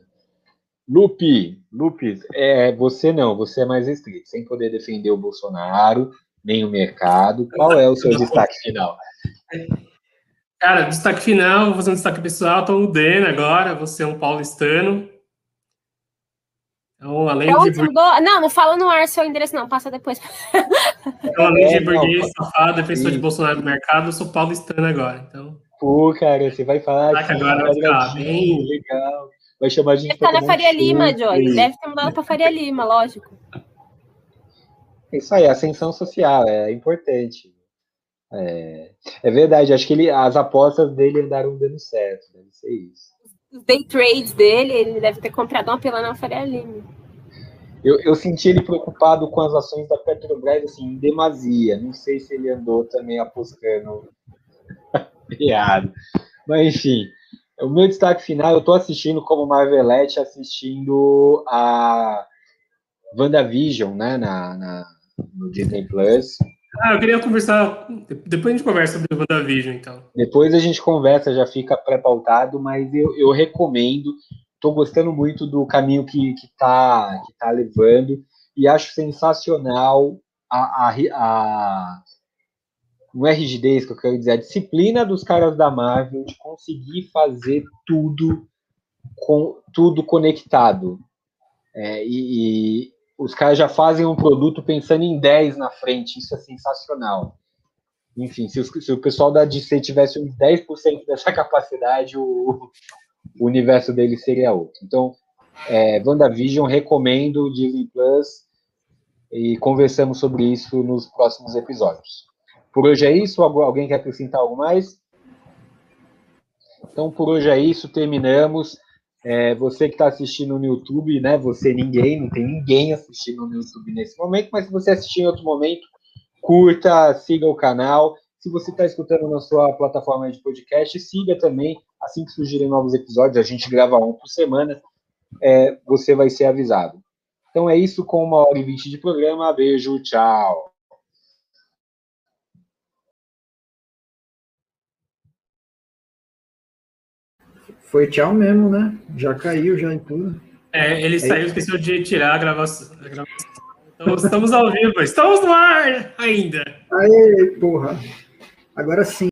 Lupe, Lupe, é, você não, você é mais restrito, sem poder defender o Bolsonaro, nem o mercado. Qual é o seu destaque final? Cara, destaque final, vou fazer um destaque pessoal, tô mudando agora, você é um paulistano. Então, além de, mudou? Não, não fala no ar seu endereço, não. Passa depois. *laughs* então, além É, de não, burguês, safado, defensor de. Bolsonaro no mercado, eu sou paulistano agora. Então, Pô, cara, você vai falar Caraca, agora vai ficar bem- legal. Vai chamar a gente Deve pra estar na Faria Lima, chopp. Johnny. Deve ter mudado pra Faria Lima, lógico. É Isso aí, ascensão social, é importante. É, é verdade, acho que ele, as apostas dele andaram dando certo, deve ser isso. Os day trades dele, ele deve ter comprado uma pela na Faria Lima. Eu, eu senti ele preocupado com as ações da Petrobras, assim, em demasia. Não sei se ele andou também apostando *laughs* piada. Mas, enfim, o meu destaque final, eu tô assistindo como Marvelette, assistindo a WandaVision, né, na, na, no Disney Plus. Ah, eu queria conversar, depois a gente conversa sobre o WandaVision, então. Depois a gente conversa, já fica pré-pautado, mas eu, eu recomendo. Estou gostando muito do caminho que, que, tá, que tá levando e acho sensacional a, a, a não é rigidez que eu quero dizer, a disciplina dos caras da Marvel de conseguir fazer tudo com tudo conectado. É, e os caras já fazem um produto pensando em 10 na frente, isso é sensacional. Enfim, se, os, se o pessoal da DC tivesse uns 10% dessa *laughs* capacidade, o, o universo dele seria outro. Então, é, WandaVision, recomendo Disney Plus e conversamos sobre isso nos próximos episódios. Por hoje é isso? Algu- Alguém quer acrescentar algo mais? Então, por hoje é isso, terminamos. É, você que está assistindo no YouTube, né? Você ninguém, não tem ninguém assistindo no YouTube nesse momento, mas se você assistir em outro momento, curta, siga o canal. Se você está escutando na sua plataforma de podcast, siga também. Assim que surgirem novos episódios, a gente grava um por semana, é, você vai ser avisado. Então é isso com uma hora e vinte de programa. Beijo, tchau. Foi tchau mesmo, né? Já caiu, já em tudo. É, ele é saiu, esqueceu de tirar a gravação. A gravação. Então, estamos ao vivo, estamos no ar ainda. Aê, porra. Agora sim.